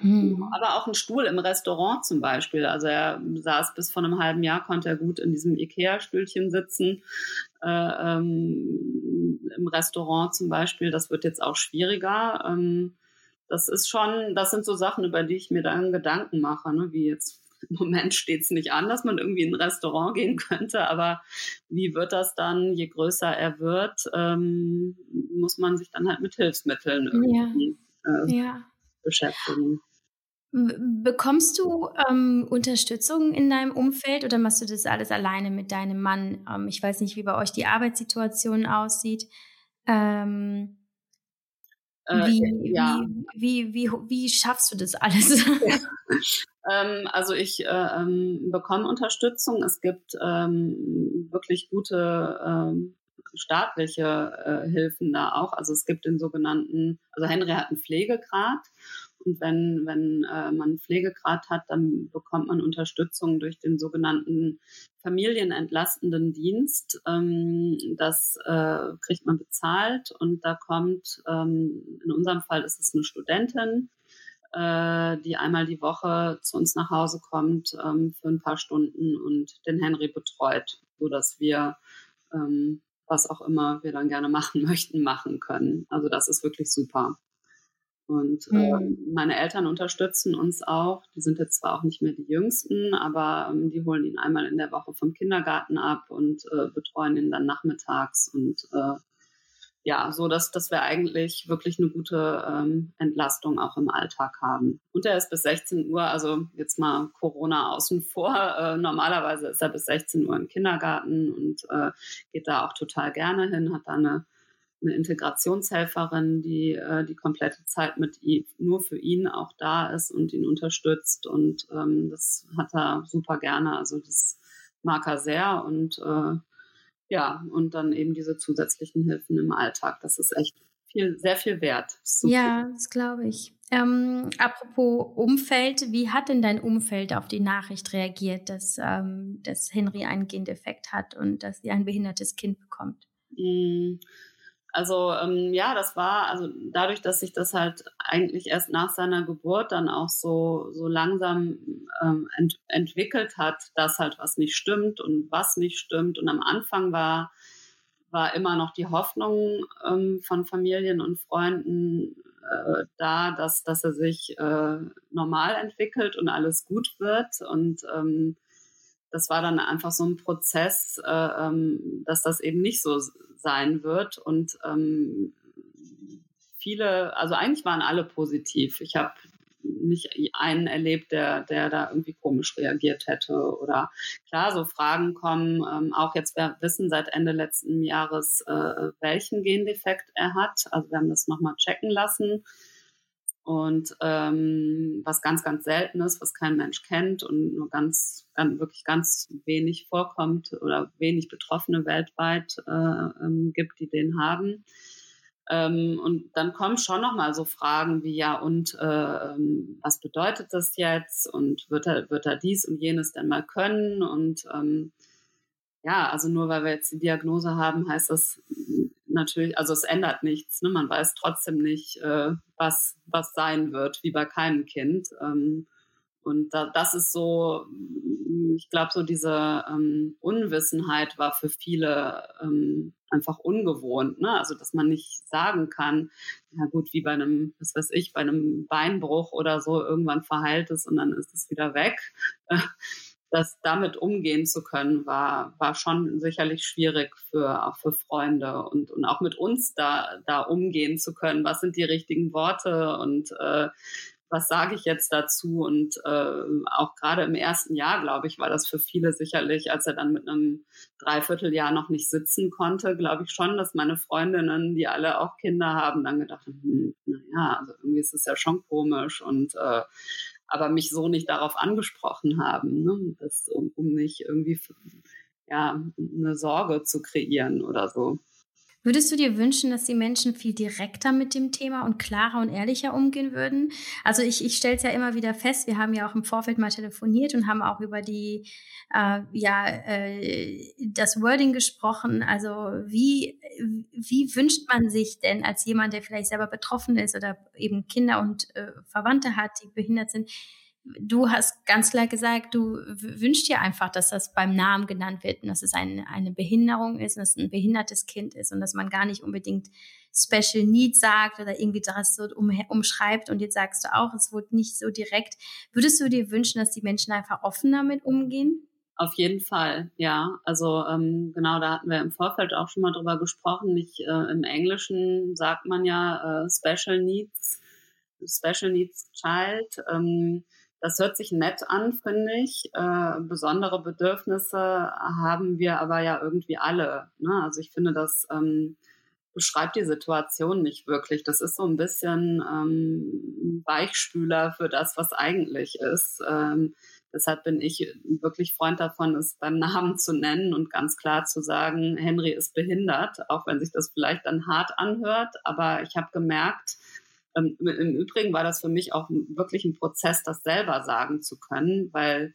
Hm. Aber auch ein Stuhl im Restaurant zum Beispiel. Also er saß bis vor einem halben Jahr, konnte er gut in diesem Ikea-Stühlchen sitzen. Äh, ähm, Im Restaurant zum Beispiel, das wird jetzt auch schwieriger. Ähm, das ist schon, das sind so Sachen, über die ich mir dann Gedanken mache, ne? wie jetzt im Moment steht es nicht an, dass man irgendwie in ein Restaurant gehen könnte, aber wie wird das dann, je größer er wird, ähm, muss man sich dann halt mit Hilfsmitteln irgendwie ja. Äh, ja. beschäftigen. Bekommst du ähm, Unterstützung in deinem Umfeld oder machst du das alles alleine mit deinem Mann? Ähm, ich weiß nicht, wie bei euch die Arbeitssituation aussieht. Ähm, äh, wie, ja. wie, wie, wie, wie, schaffst du das alles? Ja. Ähm, also ich äh, ähm, bekomme Unterstützung. Es gibt ähm, wirklich gute ähm, staatliche äh, Hilfen da auch. Also es gibt den sogenannten, also Henry hat einen Pflegegrad. Und wenn, wenn äh, man einen Pflegegrad hat, dann bekommt man Unterstützung durch den sogenannten familienentlastenden Dienst. Ähm, das äh, kriegt man bezahlt und da kommt, ähm, in unserem Fall ist es eine Studentin, äh, die einmal die Woche zu uns nach Hause kommt ähm, für ein paar Stunden und den Henry betreut, so dass wir ähm, was auch immer wir dann gerne machen möchten, machen können. Also das ist wirklich super. Und äh, mhm. meine Eltern unterstützen uns auch. Die sind jetzt zwar auch nicht mehr die Jüngsten, aber ähm, die holen ihn einmal in der Woche vom Kindergarten ab und äh, betreuen ihn dann nachmittags und äh, ja, so dass, dass wir eigentlich wirklich eine gute ähm, Entlastung auch im Alltag haben. Und er ist bis 16 Uhr, also jetzt mal Corona außen vor. Äh, normalerweise ist er bis 16 Uhr im Kindergarten und äh, geht da auch total gerne hin, hat da eine, eine Integrationshelferin, die äh, die komplette Zeit mit ihm, nur für ihn auch da ist und ihn unterstützt. Und ähm, das hat er super gerne. Also das mag er sehr. Und äh, ja, und dann eben diese zusätzlichen Hilfen im Alltag. Das ist echt viel, sehr viel wert. Super. Ja, das glaube ich. Ähm, apropos Umfeld, wie hat denn dein Umfeld auf die Nachricht reagiert, dass, ähm, dass Henry einen Gendefekt hat und dass sie ein behindertes Kind bekommt? Also ähm, ja, das war, also dadurch, dass sich das halt eigentlich erst nach seiner Geburt dann auch so, so langsam ähm, ent entwickelt hat, dass halt was nicht stimmt und was nicht stimmt. Und am Anfang war war immer noch die Hoffnung ähm, von Familien und Freunden äh, da, dass, dass er sich äh, normal entwickelt und alles gut wird. Und ähm, das war dann einfach so ein Prozess, äh, ähm, dass das eben nicht so sein wird. Und ähm, viele, also eigentlich waren alle positiv. Ich habe nicht einen erlebt, der, der da irgendwie komisch reagiert hätte. Oder klar, so Fragen kommen, ähm, auch jetzt, wir wissen seit Ende letzten Jahres, äh, welchen Gendefekt er hat. Also wir haben das nochmal checken lassen. Und ähm, was ganz, ganz selten ist, was kein Mensch kennt und nur ganz, ganz wirklich ganz wenig vorkommt oder wenig Betroffene weltweit äh, ähm, gibt, die den haben. Ähm, und dann kommen schon nochmal so Fragen wie, ja, und äh, ähm, was bedeutet das jetzt? Und wird er, wird er dies und jenes denn mal können? Und ähm, ja, also nur weil wir jetzt die Diagnose haben, heißt das natürlich, also es ändert nichts. Ne? Man weiß trotzdem nicht, äh, was, was sein wird, wie bei keinem Kind. Ähm, und da, das ist so, ich glaube, so diese ähm, Unwissenheit war für viele ähm, einfach ungewohnt. Ne? Also, dass man nicht sagen kann, ja gut, wie bei einem, was weiß ich, bei einem Beinbruch oder so, irgendwann verheilt es und dann ist es wieder weg. das damit umgehen zu können, war, war schon sicherlich schwierig für, auch für Freunde und, und auch mit uns da, da umgehen zu können. Was sind die richtigen Worte und äh, was sage ich jetzt dazu? Und äh, auch gerade im ersten Jahr, glaube ich, war das für viele sicherlich, als er dann mit einem Dreivierteljahr noch nicht sitzen konnte, glaube ich schon, dass meine Freundinnen, die alle auch Kinder haben, dann gedacht haben, hm, naja, also irgendwie ist es ja schon komisch und äh, aber mich so nicht darauf angesprochen haben, ne? das, um, um nicht irgendwie ja, eine Sorge zu kreieren oder so. Würdest du dir wünschen, dass die Menschen viel direkter mit dem Thema und klarer und ehrlicher umgehen würden? Also ich, ich stelle es ja immer wieder fest, wir haben ja auch im Vorfeld mal telefoniert und haben auch über die, äh, ja, äh, das Wording gesprochen. Also wie, wie wünscht man sich denn als jemand, der vielleicht selber betroffen ist oder eben Kinder und äh, Verwandte hat, die behindert sind, du hast ganz klar gesagt, du wünschst dir einfach, dass das beim Namen genannt wird und dass es eine, eine Behinderung ist, dass es ein behindertes Kind ist und dass man gar nicht unbedingt Special Needs sagt oder irgendwie das so um, umschreibt und jetzt sagst du auch, es wurde nicht so direkt. Würdest du dir wünschen, dass die Menschen einfach offen damit umgehen? Auf jeden Fall, ja. Also ähm, genau, da hatten wir im Vorfeld auch schon mal drüber gesprochen. Ich, äh, Im Englischen sagt man ja äh, Special Needs, Special Needs Child. Ähm, das hört sich nett an, finde ich. Äh, besondere Bedürfnisse haben wir aber ja irgendwie alle. Ne? Also ich finde, das ähm, beschreibt die Situation nicht wirklich. Das ist so ein bisschen ähm, Weichspüler für das, was eigentlich ist. Ähm, deshalb bin ich wirklich Freund davon, es beim Namen zu nennen und ganz klar zu sagen, Henry ist behindert, auch wenn sich das vielleicht dann hart anhört. Aber ich habe gemerkt, ähm, Im Übrigen war das für mich auch wirklich ein Prozess, das selber sagen zu können, weil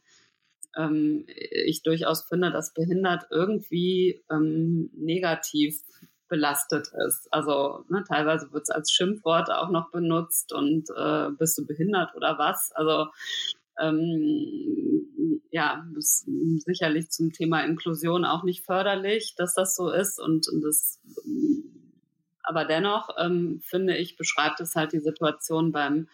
ähm, ich durchaus finde, dass behindert irgendwie ähm, negativ belastet ist. Also ne, teilweise wird es als Schimpfwort auch noch benutzt und äh, bist du behindert oder was? Also ähm, ja, ist sicherlich zum Thema Inklusion auch nicht förderlich, dass das so ist und, und das aber dennoch ähm, finde ich, beschreibt es halt die Situation beim,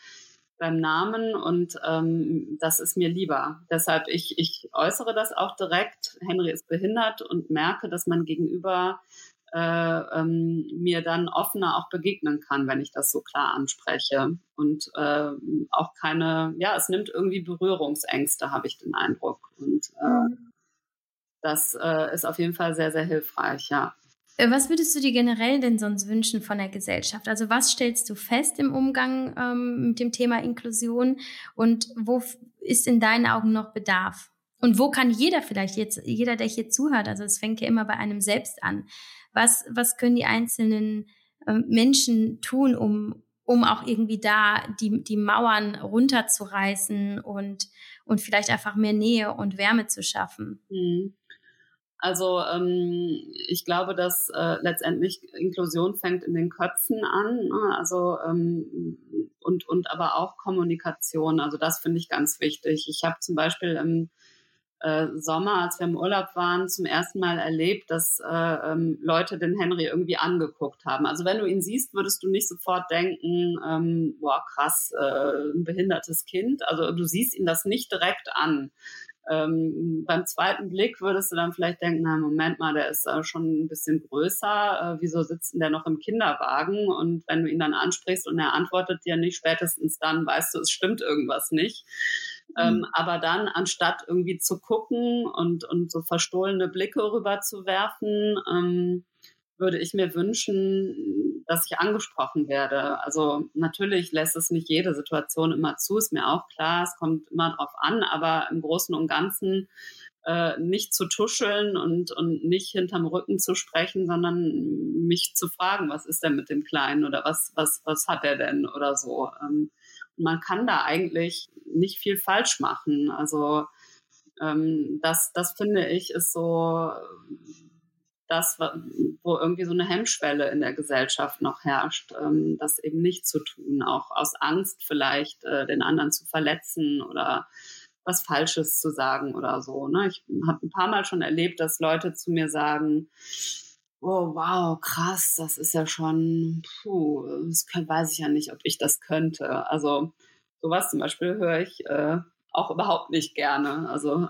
beim Namen und ähm, das ist mir lieber. Deshalb, ich, ich äußere das auch direkt. Henry ist behindert und merke, dass man gegenüber äh, ähm, mir dann offener auch begegnen kann, wenn ich das so klar anspreche. Und äh, auch keine, ja, es nimmt irgendwie Berührungsängste, habe ich den Eindruck. Und äh, mhm. das äh, ist auf jeden Fall sehr, sehr hilfreich, ja. Äh, was würdest du dir generell denn sonst wünschen von der Gesellschaft? Also was stellst du fest im Umgang ähm, mit dem Thema Inklusion und wo ist in deinen Augen noch Bedarf? Und wo kann jeder vielleicht jetzt, jeder, der hier zuhört, also es fängt ja immer bei einem selbst an. Was, was können die einzelnen äh, Menschen tun, um, um auch irgendwie da die, die Mauern runterzureißen und, und vielleicht einfach mehr Nähe und Wärme zu schaffen? Mhm. Also ähm, ich glaube, dass äh, letztendlich Inklusion fängt in den Köpfen an, ne? also ähm, und und aber auch Kommunikation. Also das finde ich ganz wichtig. Ich habe zum Beispiel im äh, Sommer, als wir im Urlaub waren, zum ersten Mal erlebt, dass äh, ähm, Leute den Henry irgendwie angeguckt haben. Also wenn du ihn siehst, würdest du nicht sofort denken, ähm, boah krass, äh, ein behindertes Kind. Also du siehst ihn das nicht direkt an. Ähm, beim zweiten Blick würdest du dann vielleicht denken, na Moment mal, der ist äh, schon ein bisschen größer, äh, wieso sitzt denn der noch im Kinderwagen? Und wenn du ihn dann ansprichst und er antwortet dir nicht, spätestens dann weißt du, es stimmt irgendwas nicht. Ähm, mhm. Aber dann, anstatt irgendwie zu gucken und, und so verstohlene Blicke rüber zu werfen, ähm, würde ich mir wünschen, dass ich angesprochen werde. Also natürlich lässt es nicht jede Situation immer zu, ist mir auch klar, es kommt immer drauf an, aber im Großen und Ganzen äh, nicht zu tuscheln und, und nicht hinterm Rücken zu sprechen, sondern mich zu fragen, was ist denn mit dem Kleinen oder was, was, was hat er denn oder so. Ähm, man kann da eigentlich nicht viel falsch machen. Also ähm, das, das finde ich ist so das, wo irgendwie so eine Hemmschwelle in der Gesellschaft noch herrscht, ähm, das eben nicht zu tun, auch aus Angst vielleicht äh, den anderen zu verletzen oder was Falsches zu sagen oder so. Ne? Ich habe ein paar Mal schon erlebt, dass Leute zu mir sagen, oh wow, krass, das ist ja schon, puh, das kann, weiß ich ja nicht, ob ich das könnte. Also sowas zum Beispiel höre ich äh, auch überhaupt nicht gerne. Also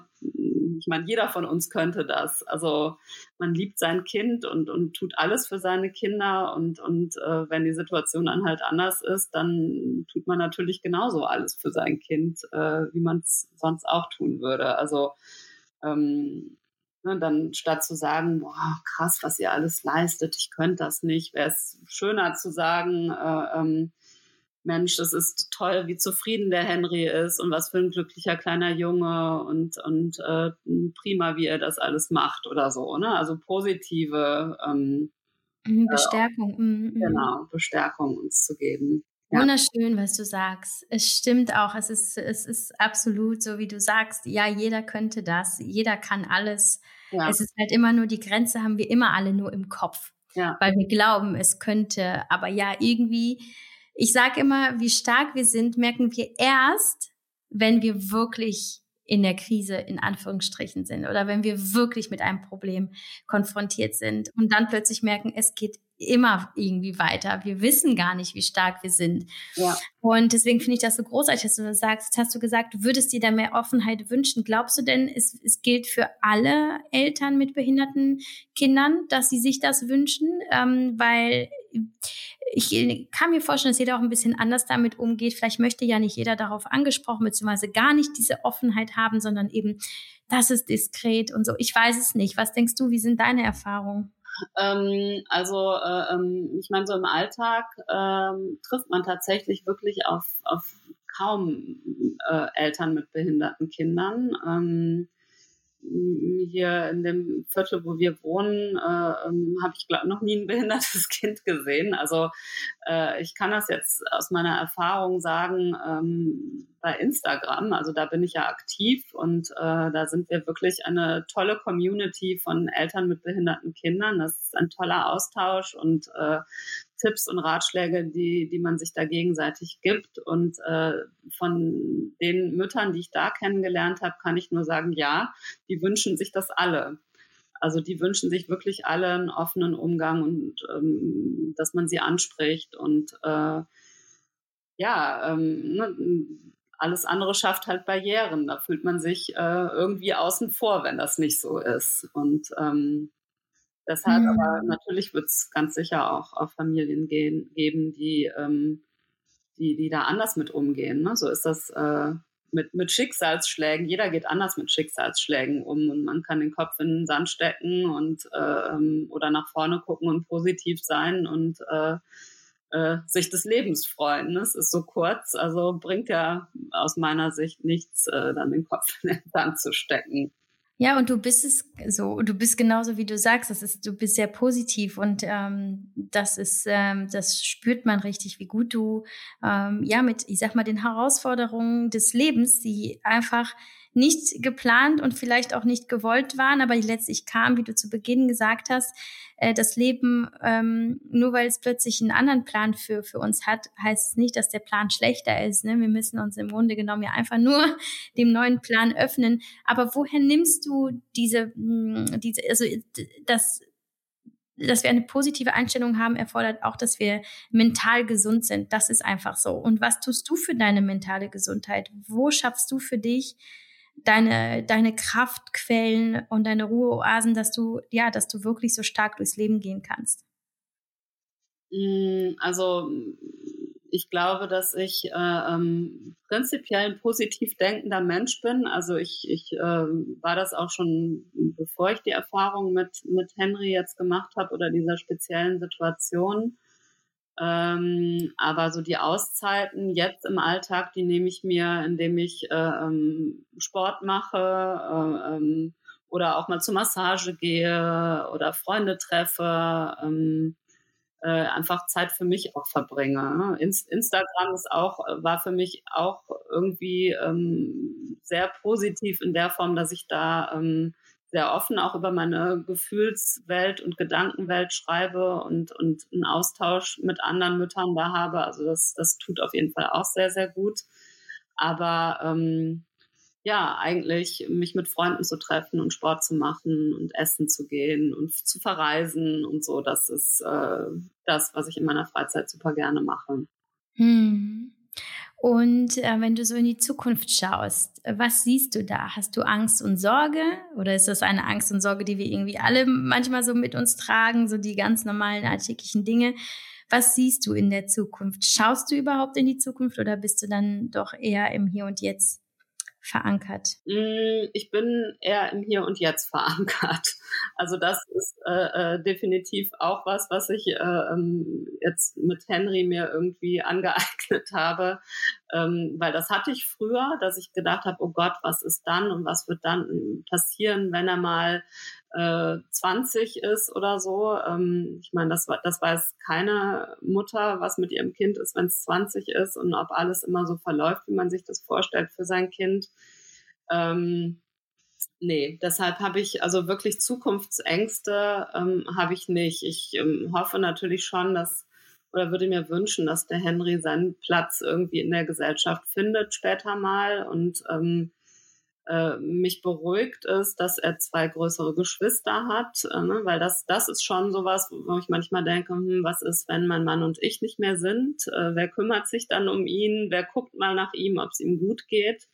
ich meine, jeder von uns könnte das. Also man liebt sein Kind und, und tut alles für seine Kinder und, und äh, wenn die Situation dann halt anders ist, dann tut man natürlich genauso alles für sein Kind, äh, wie man es sonst auch tun würde. Also ähm, ne, dann statt zu sagen, boah, krass, was ihr alles leistet, ich könnte das nicht, wäre es schöner zu sagen, äh, ähm, Mensch, das ist toll, wie zufrieden der Henry ist und was für ein glücklicher kleiner Junge und, und äh, prima, wie er das alles macht oder so. Ne? Also positive ähm, mhm, Bestärkung. Äh, mhm, mhm. genau, Bestärkung uns zu geben. Ja. Wunderschön, was du sagst. Es stimmt auch. Es ist, es ist absolut so, wie du sagst. Ja, jeder könnte das. Jeder kann alles. Ja. Es ist halt immer nur die Grenze haben wir immer alle nur im Kopf. Ja. Weil wir glauben, es könnte. Aber ja, irgendwie ich sage immer, wie stark wir sind, merken wir erst, wenn wir wirklich in der Krise in Anführungsstrichen sind oder wenn wir wirklich mit einem Problem konfrontiert sind. Und dann plötzlich merken, es geht immer irgendwie weiter. Wir wissen gar nicht, wie stark wir sind. Ja. Und deswegen finde ich das so großartig, dass du das sagst. Jetzt hast du gesagt, du würdest dir da mehr Offenheit wünschen. Glaubst du denn, es, es gilt für alle Eltern mit behinderten Kindern, dass sie sich das wünschen? Ähm, weil ich kann mir vorstellen, dass jeder auch ein bisschen anders damit umgeht. Vielleicht möchte ja nicht jeder darauf angesprochen, beziehungsweise gar nicht diese Offenheit haben, sondern eben, das ist diskret und so. Ich weiß es nicht. Was denkst du? Wie sind deine Erfahrungen? Ähm, also äh, ähm, ich meine, so im Alltag ähm, trifft man tatsächlich wirklich auf, auf kaum äh, Eltern mit behinderten Kindern. Ähm, hier in dem Viertel, wo wir wohnen, äh, ähm, habe ich glaube noch nie ein behindertes Kind gesehen. Also äh, ich kann das jetzt aus meiner Erfahrung sagen ähm, bei Instagram. Also da bin ich ja aktiv und äh, da sind wir wirklich eine tolle Community von Eltern mit behinderten Kindern. Das ist ein toller Austausch und äh, Tipps und Ratschläge, die, die man sich da gegenseitig gibt. Und äh, von den Müttern, die ich da kennengelernt habe, kann ich nur sagen, ja, die wünschen sich das alle. Also die wünschen sich wirklich alle einen offenen Umgang und ähm, dass man sie anspricht und äh, ja, ähm, ne, alles andere schafft halt Barrieren. Da fühlt man sich äh, irgendwie außen vor, wenn das nicht so ist. Und ähm, Deshalb mhm. aber natürlich wird es ganz sicher auch, auch Familien gehen, geben, die, ähm, die, die da anders mit umgehen. Ne? So ist das äh, mit, mit Schicksalsschlägen. Jeder geht anders mit Schicksalsschlägen um und man kann den Kopf in den Sand stecken und äh, ähm, oder nach vorne gucken und positiv sein und äh, äh, sich des Lebens freuen. Es ist so kurz, also bringt ja aus meiner Sicht nichts, äh, dann den Kopf in den Sand zu stecken. Ja, und du bist es so, du bist genauso wie du sagst, das ist, du bist sehr positiv und ähm, das ist, ähm, das spürt man richtig, wie gut du ähm, ja mit, ich sag mal, den Herausforderungen des Lebens, die einfach nicht geplant und vielleicht auch nicht gewollt waren, aber die letztlich kamen, wie du zu Beginn gesagt hast, äh, das Leben, ähm, nur weil es plötzlich einen anderen Plan für, für uns hat, heißt es nicht, dass der Plan schlechter ist. Ne? Wir müssen uns im Grunde genommen ja einfach nur dem neuen Plan öffnen. Aber woher nimmst du diese, hm, diese, also das, dass wir eine positive Einstellung haben, erfordert auch, dass wir mental gesund sind. Das ist einfach so. Und was tust du für deine mentale Gesundheit? Wo schaffst du für dich deine, deine Kraftquellen und deine Ruheoasen, dass du, ja, dass du wirklich so stark durchs Leben gehen kannst? Mm, also ich glaube, dass ich äh, ähm, prinzipiell ein positiv denkender Mensch bin. Also ich, ich äh, war das auch schon, bevor ich die Erfahrung mit, mit Henry jetzt gemacht habe oder dieser speziellen Situation. Ähm, aber so die Auszeiten jetzt im Alltag, die nehme ich mir, indem ich äh, ähm, Sport mache äh, ähm, oder auch mal zur Massage gehe oder Freunde treffe, ähm, äh, einfach Zeit für mich auch verbringe. Ne? Instagram ist auch, war für mich auch irgendwie ähm, sehr positiv in der Form, dass ich da ähm, sehr offen auch über meine Gefühlswelt und Gedankenwelt schreibe und, und einen Austausch mit anderen Müttern da habe. Also das, das tut auf jeden Fall auch sehr, sehr gut. Aber ähm, ja, eigentlich mich mit Freunden zu treffen und Sport zu machen und essen zu gehen und zu verreisen und so, das ist äh, das, was ich in meiner Freizeit super gerne mache. Hm. Und äh, wenn du so in die Zukunft schaust, was siehst du da? Hast du Angst und Sorge? Oder ist das eine Angst und Sorge, die wir irgendwie alle manchmal so mit uns tragen, so die ganz normalen alltäglichen Dinge? Was siehst du in der Zukunft? Schaust du überhaupt in die Zukunft oder bist du dann doch eher im Hier und Jetzt? Verankert? Mm, ich bin eher im Hier und Jetzt verankert. Also das ist äh, äh, definitiv auch was, was ich äh, ähm, jetzt mit Henry mir irgendwie angeeignet habe, ähm, weil das hatte ich früher, dass ich gedacht habe, oh Gott, was ist dann und was wird dann passieren, wenn er mal äh, 20 ist oder so. Ähm, ich meine, das, das weiß keine Mutter, was mit ihrem Kind ist, wenn es 20 ist und ob alles immer so verläuft, wie man sich das vorstellt für sein Kind. Ähm, nee, deshalb habe ich also wirklich Zukunftsängste ähm, habe ich nicht. Ich ähm, hoffe natürlich schon, dass oder würde mir wünschen, dass der Henry seinen Platz irgendwie in der Gesellschaft findet später mal und ähm, äh, mich beruhigt ist, dass er zwei größere Geschwister hat, äh, ne? weil das, das ist schon sowas, wo ich manchmal denke, hm, was ist, wenn mein Mann und ich nicht mehr sind? Äh, wer kümmert sich dann um ihn? Wer guckt mal nach ihm, ob es ihm gut geht?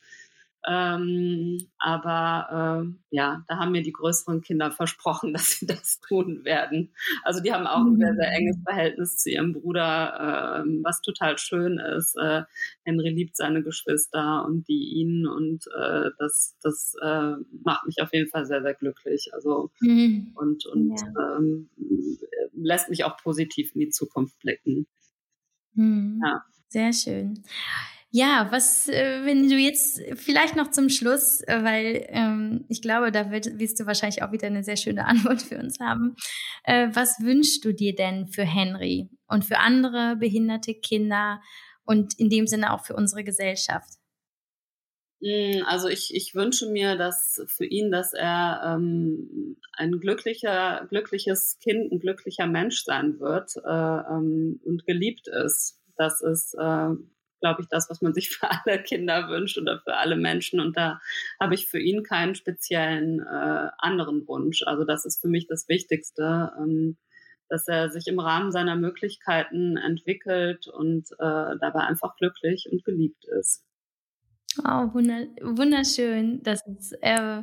Ähm, aber äh, ja, da haben mir die größeren Kinder versprochen, dass sie das tun werden. Also die haben auch ein sehr, sehr mhm. enges Verhältnis zu ihrem Bruder, äh, was total schön ist. Äh, Henry liebt seine Geschwister und die ihn und äh, das, das äh, macht mich auf jeden Fall sehr, sehr glücklich. Also mhm. und, und ja. ähm, lässt mich auch positiv in die Zukunft blicken. Mhm. Ja. Sehr schön. Ja, was, äh, wenn du jetzt vielleicht noch zum Schluss, äh, weil ähm, ich glaube, da wird, wirst du wahrscheinlich auch wieder eine sehr schöne Antwort für uns haben. Äh, was wünschst du dir denn für Henry und für andere behinderte Kinder und in dem Sinne auch für unsere Gesellschaft? Mm, also ich, ich wünsche mir, dass für ihn, dass er ähm, ein glücklicher, glückliches Kind, ein glücklicher Mensch sein wird äh, ähm, und geliebt ist. Das ist äh, glaube ich, das, was man sich für alle Kinder wünscht oder für alle Menschen. Und da habe ich für ihn keinen speziellen äh, anderen Wunsch. Also das ist für mich das Wichtigste, ähm, dass er sich im Rahmen seiner Möglichkeiten entwickelt und äh, dabei einfach glücklich und geliebt ist. Oh, wunderschön. Das ist, äh,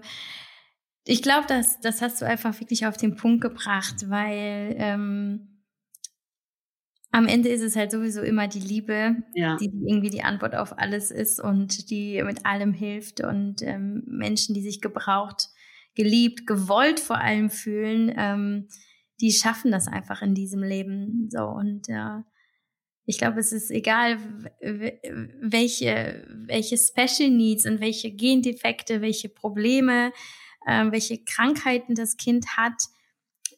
ich glaube, das, das hast du einfach wirklich auf den Punkt gebracht, weil ähm, am Ende ist es halt sowieso immer die Liebe, ja. die irgendwie die Antwort auf alles ist und die mit allem hilft und ähm, Menschen, die sich gebraucht, geliebt, gewollt vor allem fühlen, ähm, die schaffen das einfach in diesem Leben so und äh, ich glaube, es ist egal, welche, welche Special Needs und welche Gendefekte, welche Probleme, äh, welche Krankheiten das Kind hat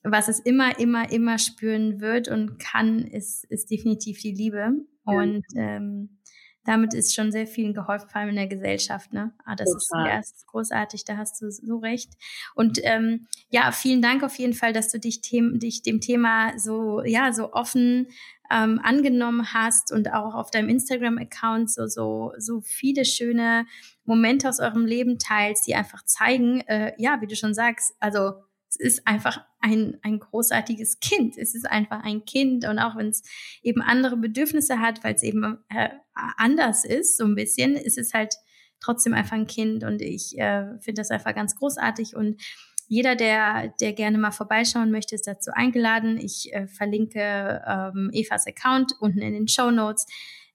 was es immer, immer, immer spüren wird und kann, ist, ist definitiv die Liebe. Und ähm, damit ist schon sehr vielen geholfen, vor allem in der Gesellschaft. Ne? Ah, das ist, ja, das ist großartig, da hast du so recht. Und ähm, ja, vielen Dank auf jeden Fall, dass du dich, them dich dem Thema so, ja, so offen ähm, angenommen hast und auch auf deinem Instagram-Account so, so, so viele schöne Momente aus eurem Leben teilst, die einfach zeigen, äh, ja, wie du schon sagst, also es ist einfach ein, ein großartiges Kind. Es ist einfach ein Kind und auch wenn es eben andere Bedürfnisse hat, weil es eben äh, anders ist, so ein bisschen, ist es halt trotzdem einfach ein Kind und ich äh, finde das einfach ganz großartig und jeder, der, der gerne mal vorbeischauen möchte, ist dazu eingeladen. Ich äh, verlinke ähm, Evas Account unten in den Show Notes.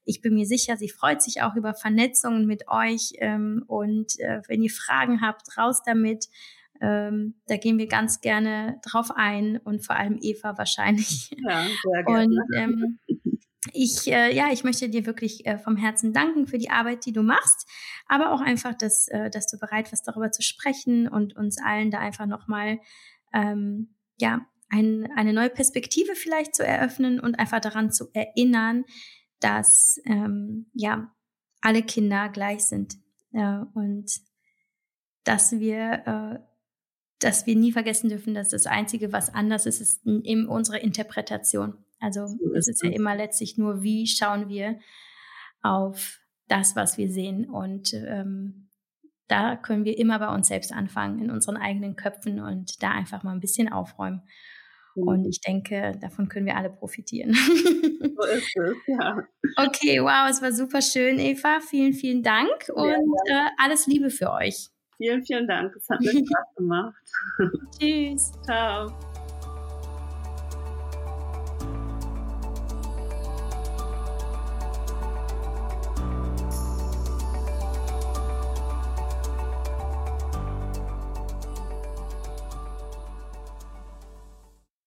Ich bin mir sicher, sie freut sich auch über Vernetzungen mit euch. Ähm, und äh, wenn ihr Fragen habt, raus damit. Ähm, da gehen wir ganz gerne drauf ein und vor allem Eva wahrscheinlich. Ja, sehr gerne. Und ähm, ich, äh, ja, ich möchte dir wirklich äh, vom Herzen danken für die Arbeit, die du machst, aber auch einfach, dass, äh, dass du bereit warst, darüber zu sprechen und uns allen da einfach nochmal, ähm, ja, ein, eine neue Perspektive vielleicht zu eröffnen und einfach daran zu erinnern, dass, ähm, ja, alle Kinder gleich sind äh, und dass wir äh, dass wir nie vergessen dürfen, dass das Einzige, was anders ist, ist in unserer Interpretation. Also es ist ja immer letztlich nur, wie schauen wir auf das, was wir sehen. Und ähm, da können wir immer bei uns selbst anfangen, in unseren eigenen Köpfen und da einfach mal ein bisschen aufräumen. Und ich denke, davon können wir alle profitieren. So ist es, ja. Okay, wow, es war super schön, Eva. Vielen, vielen Dank und äh, alles Liebe für euch. Vielen, vielen Dank. Es hat mir Spaß gemacht. Tschüss. Ciao.